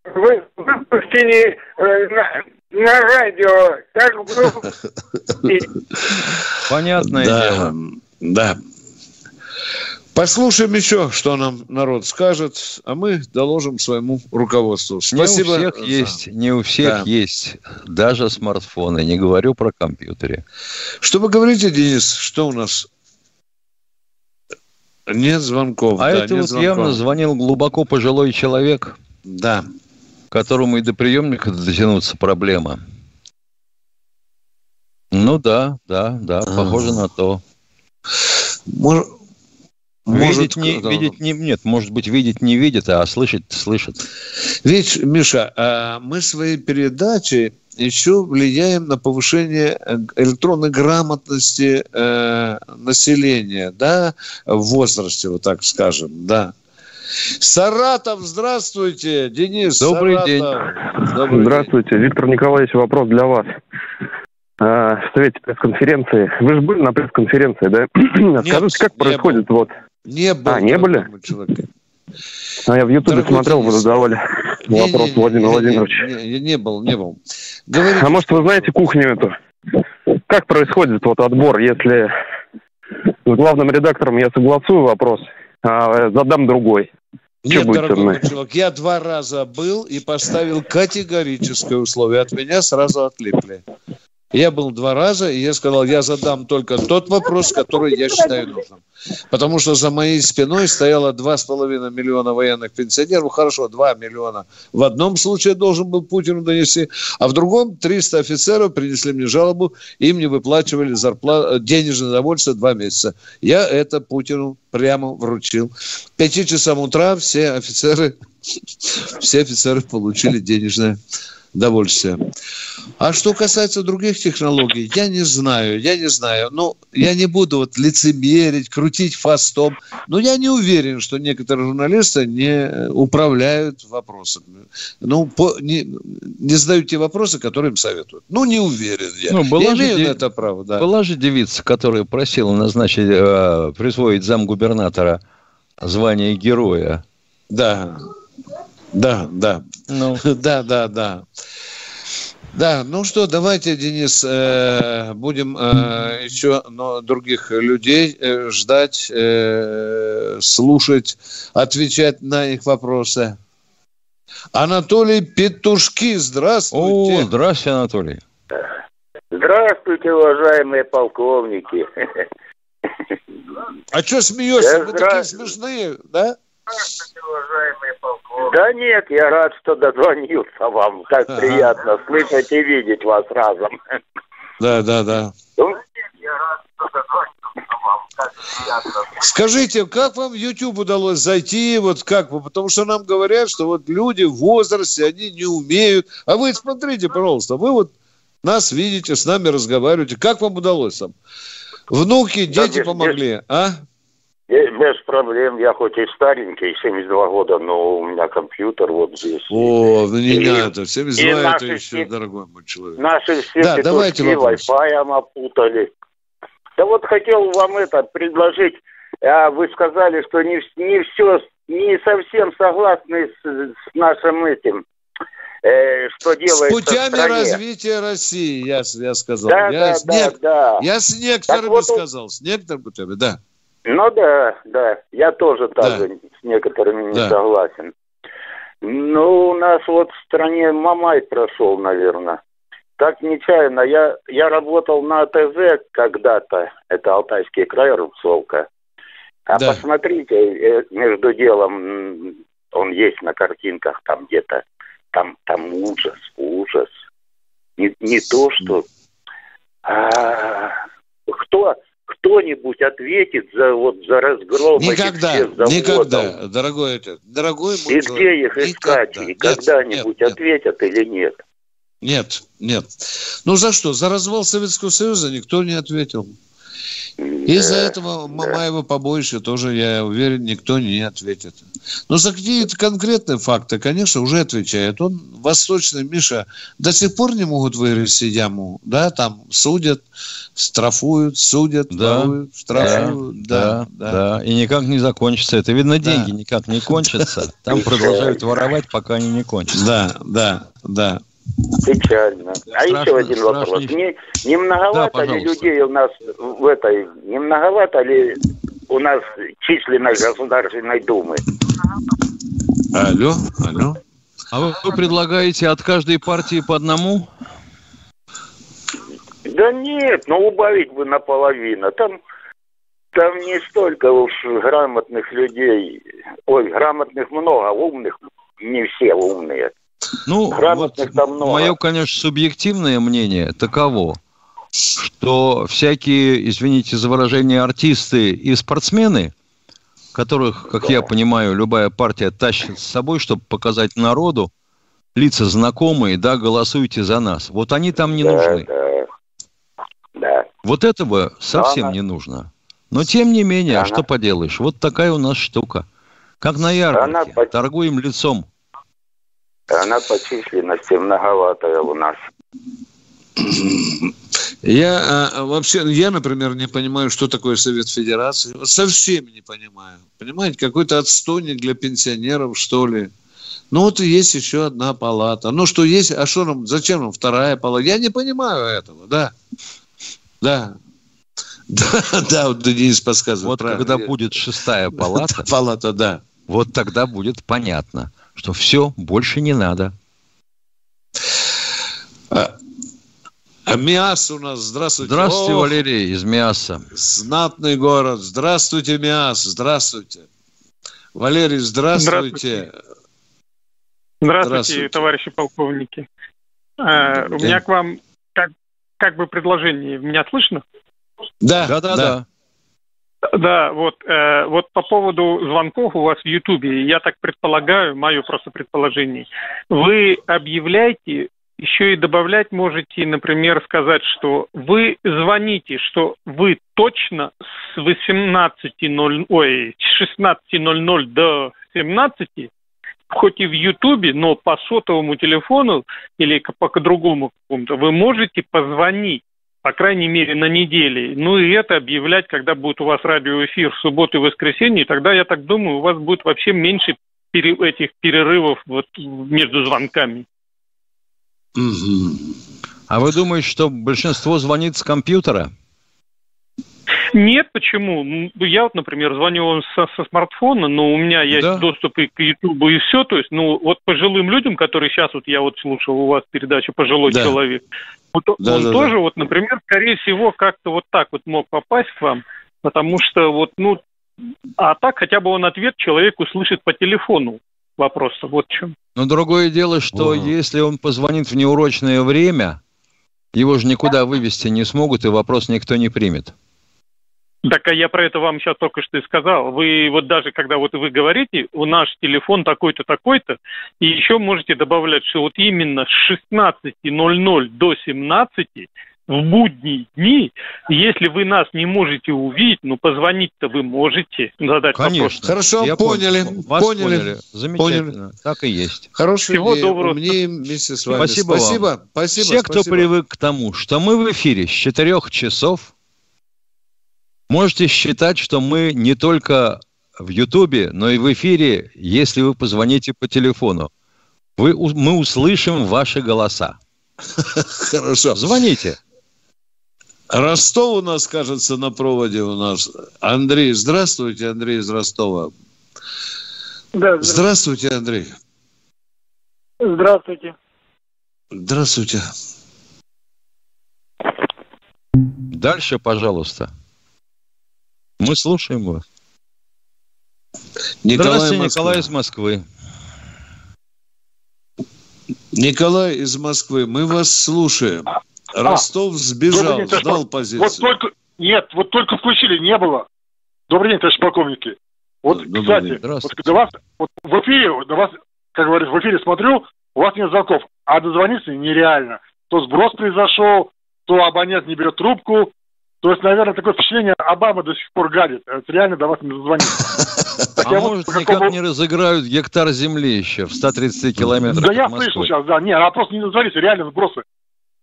вы выпустили э, на, на радио. Так Понятное да, дело. Да. Послушаем еще, что нам народ скажет, а мы доложим своему руководству. Спасибо. Не у всех за... есть, не у всех да. есть даже смартфоны, не говорю про компьютеры. Что вы говорите, Денис, что у нас нет звонков. А да, это вот звонков. явно звонил глубоко пожилой человек. Да. Которому и до приемника дотянуться проблема. Ну да, да, да, похоже на то. Может, Видеть, не, видеть не, нет, может быть, видеть не видит, а слышать слышит. Видишь, Миша, а мы своей передачей еще влияем на повышение э, электронной грамотности э, населения, да, в возрасте, вот так скажем, да. Саратов, здравствуйте, Денис. Добрый Саратов. день. Добрый здравствуйте, день. Виктор Николаевич, вопрос для вас. А, в совете пресс-конференции. Вы же были на пресс-конференции, да? Скажите, как происходит был. вот не было. А, не были? А я в Ютубе смотрел, вы задавали не, вопрос не, Владимир не, Владимирович. Не, не, был, не был. Говорите, а может, вы знаете кухню эту? Как происходит вот отбор, если с главным редактором я согласую вопрос, а задам другой? Нет, дорогой мой человек, я два раза был и поставил категорическое условие. От меня сразу отлипли. Я был два раза, и я сказал, я задам только тот вопрос, который я считаю нужным. Потому что за моей спиной стояло 2,5 миллиона военных пенсионеров. Хорошо, 2 миллиона в одном случае должен был Путину донести, а в другом 300 офицеров принесли мне жалобу, им не выплачивали зарплату, денежное довольствие два месяца. Я это Путину прямо вручил. К 5 часам утра все офицеры, все офицеры получили денежное довольствие. А что касается других технологий, я не знаю, я не знаю. Ну, я не буду вот лицемерить, крутить фастом, но я не уверен, что некоторые журналисты не управляют вопросами. Ну, по, не, не задают те вопросы, которые им советуют. Ну, не уверен я. Ну, была я имею дев... это право, да. Была же девица, которая просила назначить, э, присвоить замгубернатора звание героя. Да, да, да. Ну. Да, да, да. Да, ну что, давайте, Денис, э, будем э, еще но других людей э, ждать, э, слушать, отвечать на их вопросы. Анатолий Петушки, здравствуйте. О, здравствуйте, Анатолий. Здравствуйте, уважаемые полковники. А что смеешься? Вы такие смешные, да? Да нет, я рад, что дозвонился вам. Так ага. приятно слышать и видеть вас разом. Да, да, да. Скажите, как вам в YouTube удалось зайти, вот как вы, потому что нам говорят, что вот люди в возрасте, они не умеют. А вы смотрите, пожалуйста, вы вот нас видите, с нами разговариваете. Как вам удалось там? Внуки, дети да, помогли, а? Без проблем. Я хоть и старенький, 72 года, но у меня компьютер вот здесь. О, ну не и, надо. 72 это еще все, дорогой мой человек. Наши все да, давайте Wi-Fi опутали. Да вот хотел вам это предложить. А вы сказали, что не, не все, не совсем согласны с, с нашим этим э, что делается С путями развития России, я, я сказал. Да, я, да, с да, да. я с некоторыми вот, сказал, с некоторыми да. Ну да, да. Я тоже также да. с некоторыми не да. согласен. Ну, у нас вот в стране Мамай прошел, наверное. Так нечаянно. Я, я работал на АТЗ когда-то. Это Алтайский край, Рубцовка. А да. посмотрите, э, между делом, он есть на картинках там где-то. Там, там ужас, ужас. Не, не то, что... А, кто, кто-нибудь ответит за вот за разгром никогда, этих всех никогда, дорогой это, дорогой мой И человек, где их искать? Никогда. И когда-нибудь нет, ответят нет. или нет? Нет, нет. Ну за что? За развал Советского Союза никто не ответил. Из-за этого Мамаева побольше тоже, я уверен, никто не ответит. Но за какие-то конкретные факты, конечно, уже отвечает. Он, Восточный Миша, до сих пор не могут вырасти яму. Да, там судят, штрафуют, судят, да, воруют, штрафуют. Да, да, да, да. И никак не закончится. Это, видно, деньги да. никак не кончатся. Там продолжают воровать, пока они не кончатся. Да, да, да. Печально. А страшно, еще один вопрос. Не, не многовато да, ли людей у нас в этой, не многовато ли у нас численность Государственной Думы? Алло, алло. А вы, вы предлагаете от каждой партии по одному? Да нет, ну убавить бы наполовину. Там, там не столько уж грамотных людей. Ой, грамотных много, умных не все умные. Ну, вот мое, конечно, субъективное мнение таково, что всякие, извините за выражение, артисты и спортсмены, которых, как я понимаю, любая партия тащит с собой, чтобы показать народу, лица знакомые, да, голосуйте за нас. Вот они там не да, нужны. Да. Да. Вот этого совсем она... не нужно. Но тем не менее, она... а что поделаешь? Вот такая у нас штука. Как на ярмарке. Торгуем лицом. Она по численности многоватая у нас. Я а, вообще, я, например, не понимаю, что такое Совет Федерации. совсем не понимаю. Понимаете, какой-то отстойник для пенсионеров, что ли. Ну вот и есть еще одна палата. Ну что есть, а что нам, зачем нам вторая палата? Я не понимаю этого, да. Да. Да, да, вот Денис подсказывает. Вот правильно. когда будет шестая палата. Палата, да. Вот тогда будет понятно, что все, больше не надо. А, А Миас у нас, здравствуйте. Здравствуйте, Ох, Валерий из Миаса. Знатный город. Здравствуйте, Миас, здравствуйте. Валерий, здравствуйте. Здравствуйте, здравствуйте товарищи полковники. Э, у меня к вам как, как бы предложение. Меня слышно? Да, да, да. да. Да, вот, э, вот по поводу звонков у вас в Ютубе, я так предполагаю, мое просто предположение, вы объявляете, еще и добавлять можете, например, сказать, что вы звоните, что вы точно с 18.00, ой, с 16.00 до 17 хоть и в Ютубе, но по сотовому телефону или по другому какому-то вы можете позвонить по крайней мере, на неделе. Ну и это объявлять, когда будет у вас радиоэфир в субботу и воскресенье, тогда, я так думаю, у вас будет вообще меньше пере- этих перерывов вот между звонками. А вы думаете, что большинство звонит с компьютера? Нет, почему? Я вот, например, звоню вам со, со смартфона, но у меня есть да? доступ и к Ютубу, и все. То есть, ну, вот пожилым людям, которые сейчас, вот я вот слушал у вас передачу «Пожилой да. человек», вот да, он да, тоже, да. вот, например, скорее всего, как-то вот так вот мог попасть к вам, потому что вот, ну, а так хотя бы он ответ человек услышит по телефону вопроса, вот в чем. Но другое дело, что О. если он позвонит в неурочное время, его же никуда вывести не смогут, и вопрос никто не примет. Так а я про это вам сейчас только что и сказал. Вы вот даже когда вот вы говорите, у наш телефон такой-то, такой-то, и еще можете добавлять, что вот именно с 16.00 до 17 в будние дни, если вы нас не можете увидеть, ну позвонить-то вы можете задать Конечно. вопрос. Хорошо, Я поняли. Вас поняли. поняли. Замечательно. Поняли. Так и есть. Хорошего Всего идея. доброго. Мне вместе с вами. Спасибо. Спасибо. Вам. Спасибо. Все, кто спасибо. привык к тому, что мы в эфире с 4 часов Можете считать, что мы не только в Ютубе, но и в эфире, если вы позвоните по телефону. Вы, мы услышим ваши голоса. Хорошо. Звоните. Ростов у нас, кажется, на проводе у нас. Андрей, здравствуйте, Андрей из Ростова. Да, здравствуйте. здравствуйте, Андрей. Здравствуйте. Здравствуйте. Дальше, пожалуйста. Мы слушаем вас. Николай Здравствуйте, Москва. Николай из Москвы. Николай из Москвы, мы вас слушаем. А, Ростов сбежал, день, сдал позицию. Вот только, нет, вот только включили, не было. Добрый день, товарищ полковники. Вот, Добрый кстати, день. вот до вас, вот в эфире, до вас, как говорится, в эфире смотрю, у вас нет звонков, а дозвониться нереально. То сброс произошел, то абонент не берет трубку, то есть, наверное, такое впечатление, Обама до сих пор гадит. Это реально до вас не дозвонится. А может, никак не разыграют гектар земли еще в 130 километрах Да я слышал сейчас, да. Не, она просто не дозвонится, реально сбросы.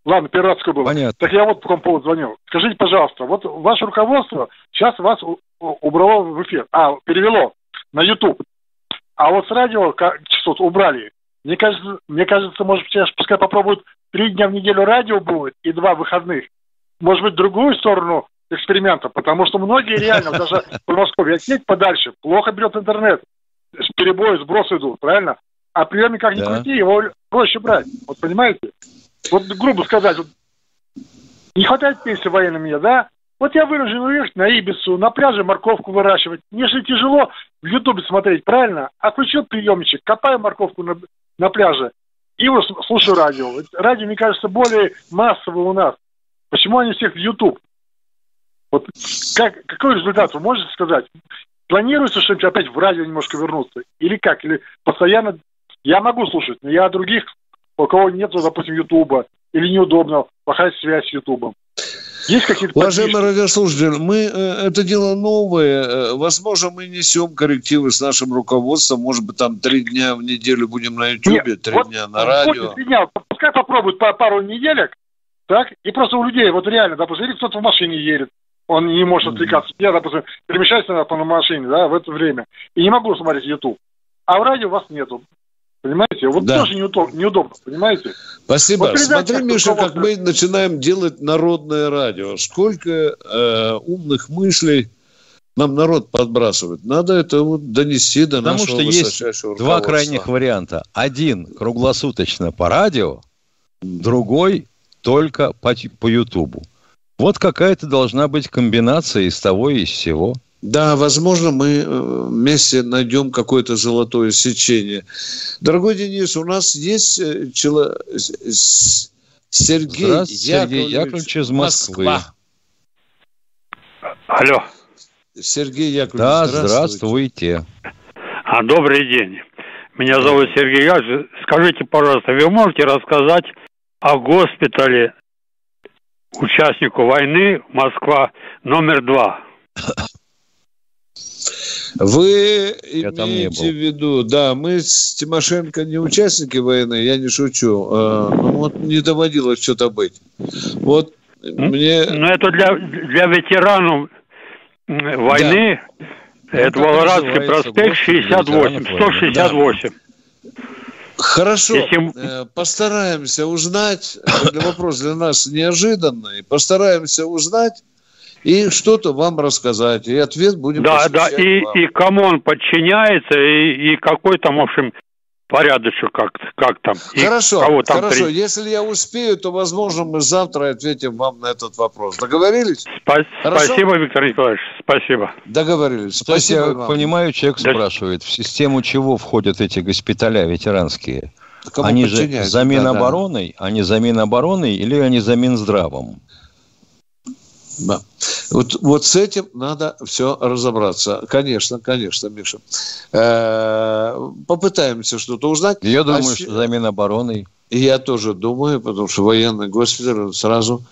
Ладно, раз было. Понятно. Так я вот по какому поводу звонил. Скажите, пожалуйста, вот ваше руководство сейчас вас убрало в эфир, а, перевело на YouTube. А вот с радио частот убрали. Мне кажется, мне кажется, может, сейчас пускай попробуют три дня в неделю радио будет и два выходных может быть, другую сторону эксперимента, потому что многие реально, даже в Подмосковье, отсеть подальше, плохо берет интернет, перебои, сбросы идут, правильно? А приемник как ни да. крути, его проще брать. Вот понимаете? Вот грубо сказать, вот, не хватает пенсии военной мне, да? Вот я вынужден уехать на Ибису, на пляже морковку выращивать. Мне же тяжело в Ютубе смотреть, правильно? А включил приемничек, копаю морковку на, на пляже и вот слушаю радио. Радио, мне кажется, более массовое у нас. Почему они всех в YouTube? Вот как, какой результат вы можете сказать? Планируется что-нибудь опять в радио немножко вернуться? Или как? Или постоянно... Я могу слушать, но я других, у кого нет, допустим, Ютуба, или неудобно, плохая связь с Ютубом. Есть какие-то Уважаемые радиослушатели, мы, э, это дело новое. Э, возможно, мы несем коррективы с нашим руководством. Может быть, там три дня в неделю будем на Ютубе, три вот дня на радио. Дня, пускай попробуют по пару неделек, так? И просто у людей, вот реально, допустим, или кто-то в машине едет, он не может отвлекаться. Я, допустим, перемещаюсь на, на машине, да, в это время, и не могу смотреть YouTube. А в радио вас нету. Понимаете? Вот да. тоже неудобно, неудобно, понимаете? Спасибо. Вот Смотри, Миша, как мы начинаем делать народное радио. Сколько э, умных мыслей нам народ подбрасывает. Надо это вот донести до Потому нашего что есть два крайних варианта. Один круглосуточно по радио, другой только по, по Ютубу. Вот какая-то должна быть комбинация из того и из всего. Да, возможно, мы э, вместе найдем какое-то золотое сечение. Дорогой Денис, у нас есть э, чело... Сергей, Сергей Яковлевич из Москвы. Москва. Алло. Сергей Яковлевич, да, здравствуйте. здравствуйте. А, добрый день. Меня зовут Сергей Яковлевич. Скажите, пожалуйста, вы можете рассказать о госпитале участнику войны Москва номер два? Вы я имеете в виду, да, мы с Тимошенко не участники войны, я не шучу. А, ну вот не доводилось что-то быть. Вот мне... Ну это для, для ветеранов войны, да. это Волгоградский проспект 68, 168. Да. Хорошо, Если... Э, постараемся узнать, это вопрос для нас неожиданный, постараемся узнать, и что-то вам рассказать. И ответ будем Да, да, и, вам. и кому он подчиняется, и, и какой там, в общем, порядочек как, как там. Хорошо, кого там хорошо. При... Если я успею, то, возможно, мы завтра ответим вам на этот вопрос. Договорились? Спа- спасибо, Виктор Николаевич, спасибо. Договорились. Спасибо я вам. понимаю, человек да. спрашивает, в систему чего входят эти госпиталя ветеранские? Кому они же за Минобороной, да, да. они за Минобороной или они за Минздравом? Да. Вот, вот с этим надо все разобраться. Конечно, конечно, Миша. Э-э- попытаемся что-то узнать. Я думаю, а что за Минобороны. Я тоже думаю, потому что военный госпиталь сразу...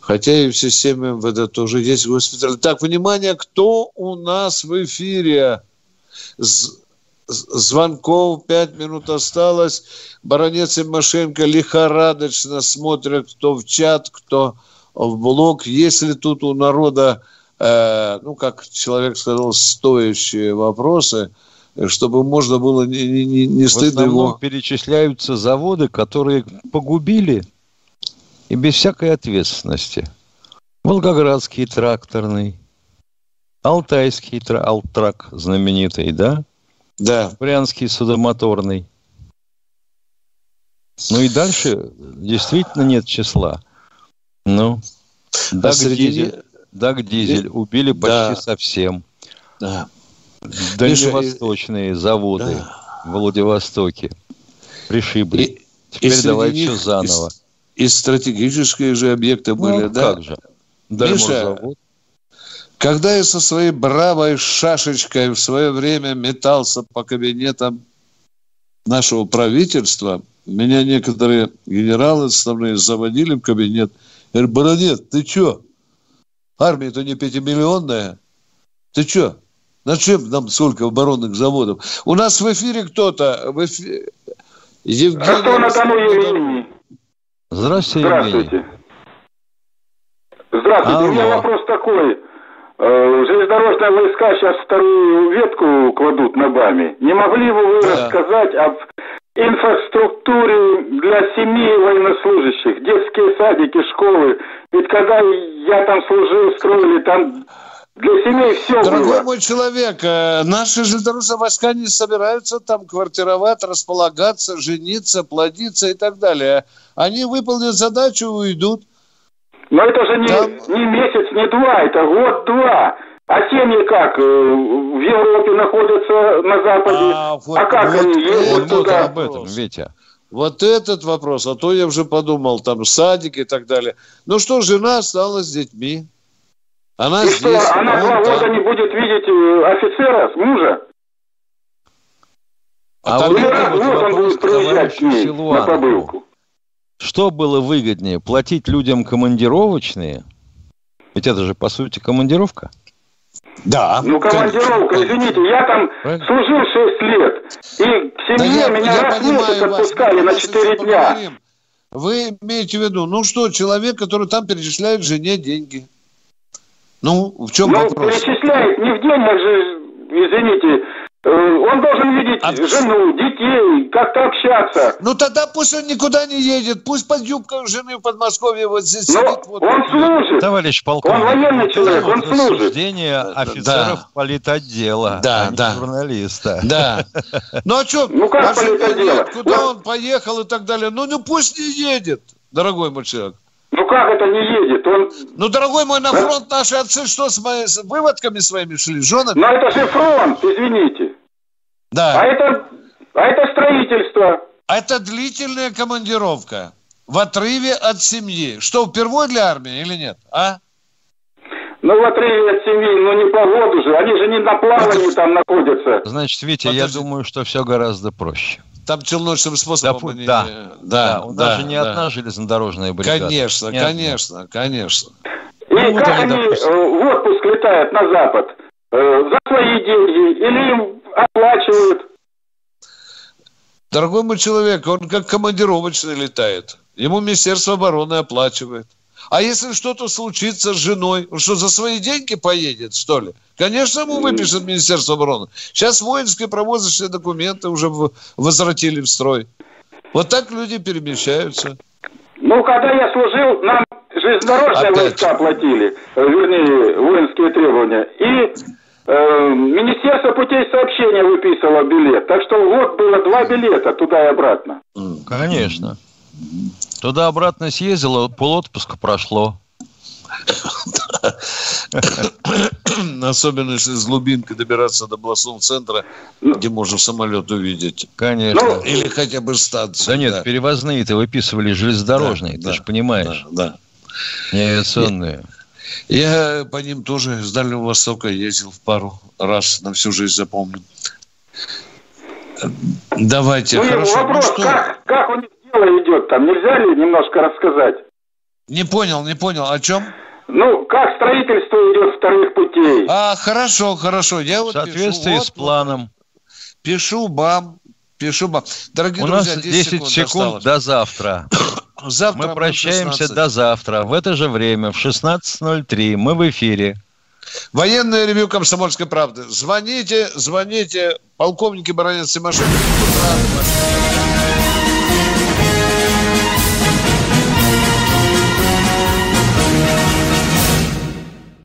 Хотя и в системе МВД тоже есть госпиталь. Так, внимание, кто у нас в эфире? звонков, пять минут осталось. Баронец Тимошенко лихорадочно смотрят, кто в чат, кто в блок. Если тут у народа, э, ну, как человек сказал, стоящие вопросы, чтобы можно было не, не, не стыдно в его... перечисляются заводы, которые погубили и без всякой ответственности. Волгоградский тракторный, Алтайский тра... Алтрак знаменитый, да? Да. Брянский судомоторный. Ну и дальше действительно нет числа. Ну, Даг, среди... Дизель, Даг Дизель убили почти да. совсем. Да. Дальневосточные Миша, заводы да. в Владивостоке пришибли. И, Теперь и давай все заново. И, и стратегические же объекты ну, были, да? как же. Миша, когда я со своей бравой шашечкой в свое время метался по кабинетам нашего правительства, меня некоторые генералы основные заводили в кабинет – я говорю, баронет, ты чё? Армия-то не пятимиллионная. Ты чё? На чем нам сколько оборонных заводов? У нас в эфире кто-то. В эфире... Евгений... Ростов на Дону Евгений. Здравствуйте, Здравствуйте. Здравствуйте. Алло. У меня вопрос такой. Э, железнодорожные войска сейчас вторую ветку кладут на БАМе. Не могли бы вы да. рассказать об инфраструктуре для семей военнослужащих, детские садики, школы. Ведь когда я там служил, строили там для семей все Дорогой было. мой человек, э, наши железнодорожные войска не собираются там квартировать, располагаться, жениться, плодиться и так далее. Они выполнят задачу и уйдут. Но это же не, там... не месяц, не два, это год-два. А семьи как? Э, в Европе находятся на Западе. А, вот, а как вот, они едут вот туда? об этом, Витя. Вот этот вопрос. А то я уже подумал, там садик и так далее. Ну что, жена осталась с детьми. Она и здесь. что, она два года не будет видеть э, офицера, мужа? А, а вот, вот, вот он будет проезжать на побылку. Что было выгоднее, платить людям командировочные? Ведь это же, по сути, командировка. Да. Ну, командировка, извините, я там Правильно? служил 6 лет, и к семье да я, меня я раз в месяц отпускали на 4 дня. Поговорим. Вы имеете в виду, ну что, человек, который там перечисляет жене деньги. Ну, в чем ну, вопрос? перечисляет не в деньгах же, извините, Э, он должен видеть а... жену, детей, как-то общаться. Ну тогда пусть он никуда не едет, пусть под юбкой жены в Подмосковье вот здесь Но сидит. Вот он служит. Товарищ полковник. Он военный человек, он служит. Рассуждение офицеров да. политотдела, да, а да. журналиста. Да. Ну а что? Ну как а политотдела? Куда он поехал и так далее? Ну, ну пусть не едет, дорогой мой человек. Ну как это не едет? Он... Ну, дорогой мой, на фронт наши отцы что с, мои, с выводками своими шли, женами? Но это же фронт, извините. Да. А это, а это строительство. А это длительная командировка в отрыве от семьи. Что, впервые для армии или нет? А? Ну, в отрыве от семьи, но не по году же. Они же не на плавании там находятся. Значит, Витя, Подожди. я думаю, что все гораздо проще. Там челночным способом. Да, они... да, да, да. У нас да, же не да. одна железнодорожная бригада. Конечно, не конечно, одна. конечно. И ну, как они допустим. Э, в отпуск летают на Запад? Э, за свои деньги? Или им оплачивают? Дорогой мой человек, он как командировочный летает. Ему Министерство обороны оплачивает. А если что-то случится с женой, он что, за свои деньги поедет, что ли? Конечно, ему выпишет Министерство обороны. Сейчас воинские провозочные документы уже возвратили в строй. Вот так люди перемещаются. Ну, когда я служил, нам железнодорожные Опять. войска платили, э, вернее, воинские требования. И Министерство путей сообщения выписывало билет. Так что вот было два билета туда и обратно. Конечно. Туда-обратно съездила, полотпуска прошло. Особенно если с глубинкой добираться до областного центра, где можно самолет увидеть. Конечно. Ну, или хотя бы станцию. Да нет, перевозные-то выписывали железнодорожные, ты же понимаешь. Да, да. Не авиационные. Я, по ним тоже с Дальнего Востока ездил в пару раз, на всю жизнь запомню. Давайте, ну, хорошо. Вопрос, ну, что... как, как у них дело идет там? Нельзя ли немножко рассказать? Не понял, не понял. О чем? Ну, как строительство идет вторых путей? А, хорошо, хорошо. Я вот В соответствии пишу, с вот, планом. Пишу бам, пишу бам. Дорогие У друзья, нас 10, 10 секунд, секунд до завтра. Завтра мы прощаемся до завтра. В это же время, в 16.03, мы в эфире. Военное ревю «Комсомольской правды». Звоните, звоните. Полковники Баранец Тимошенко.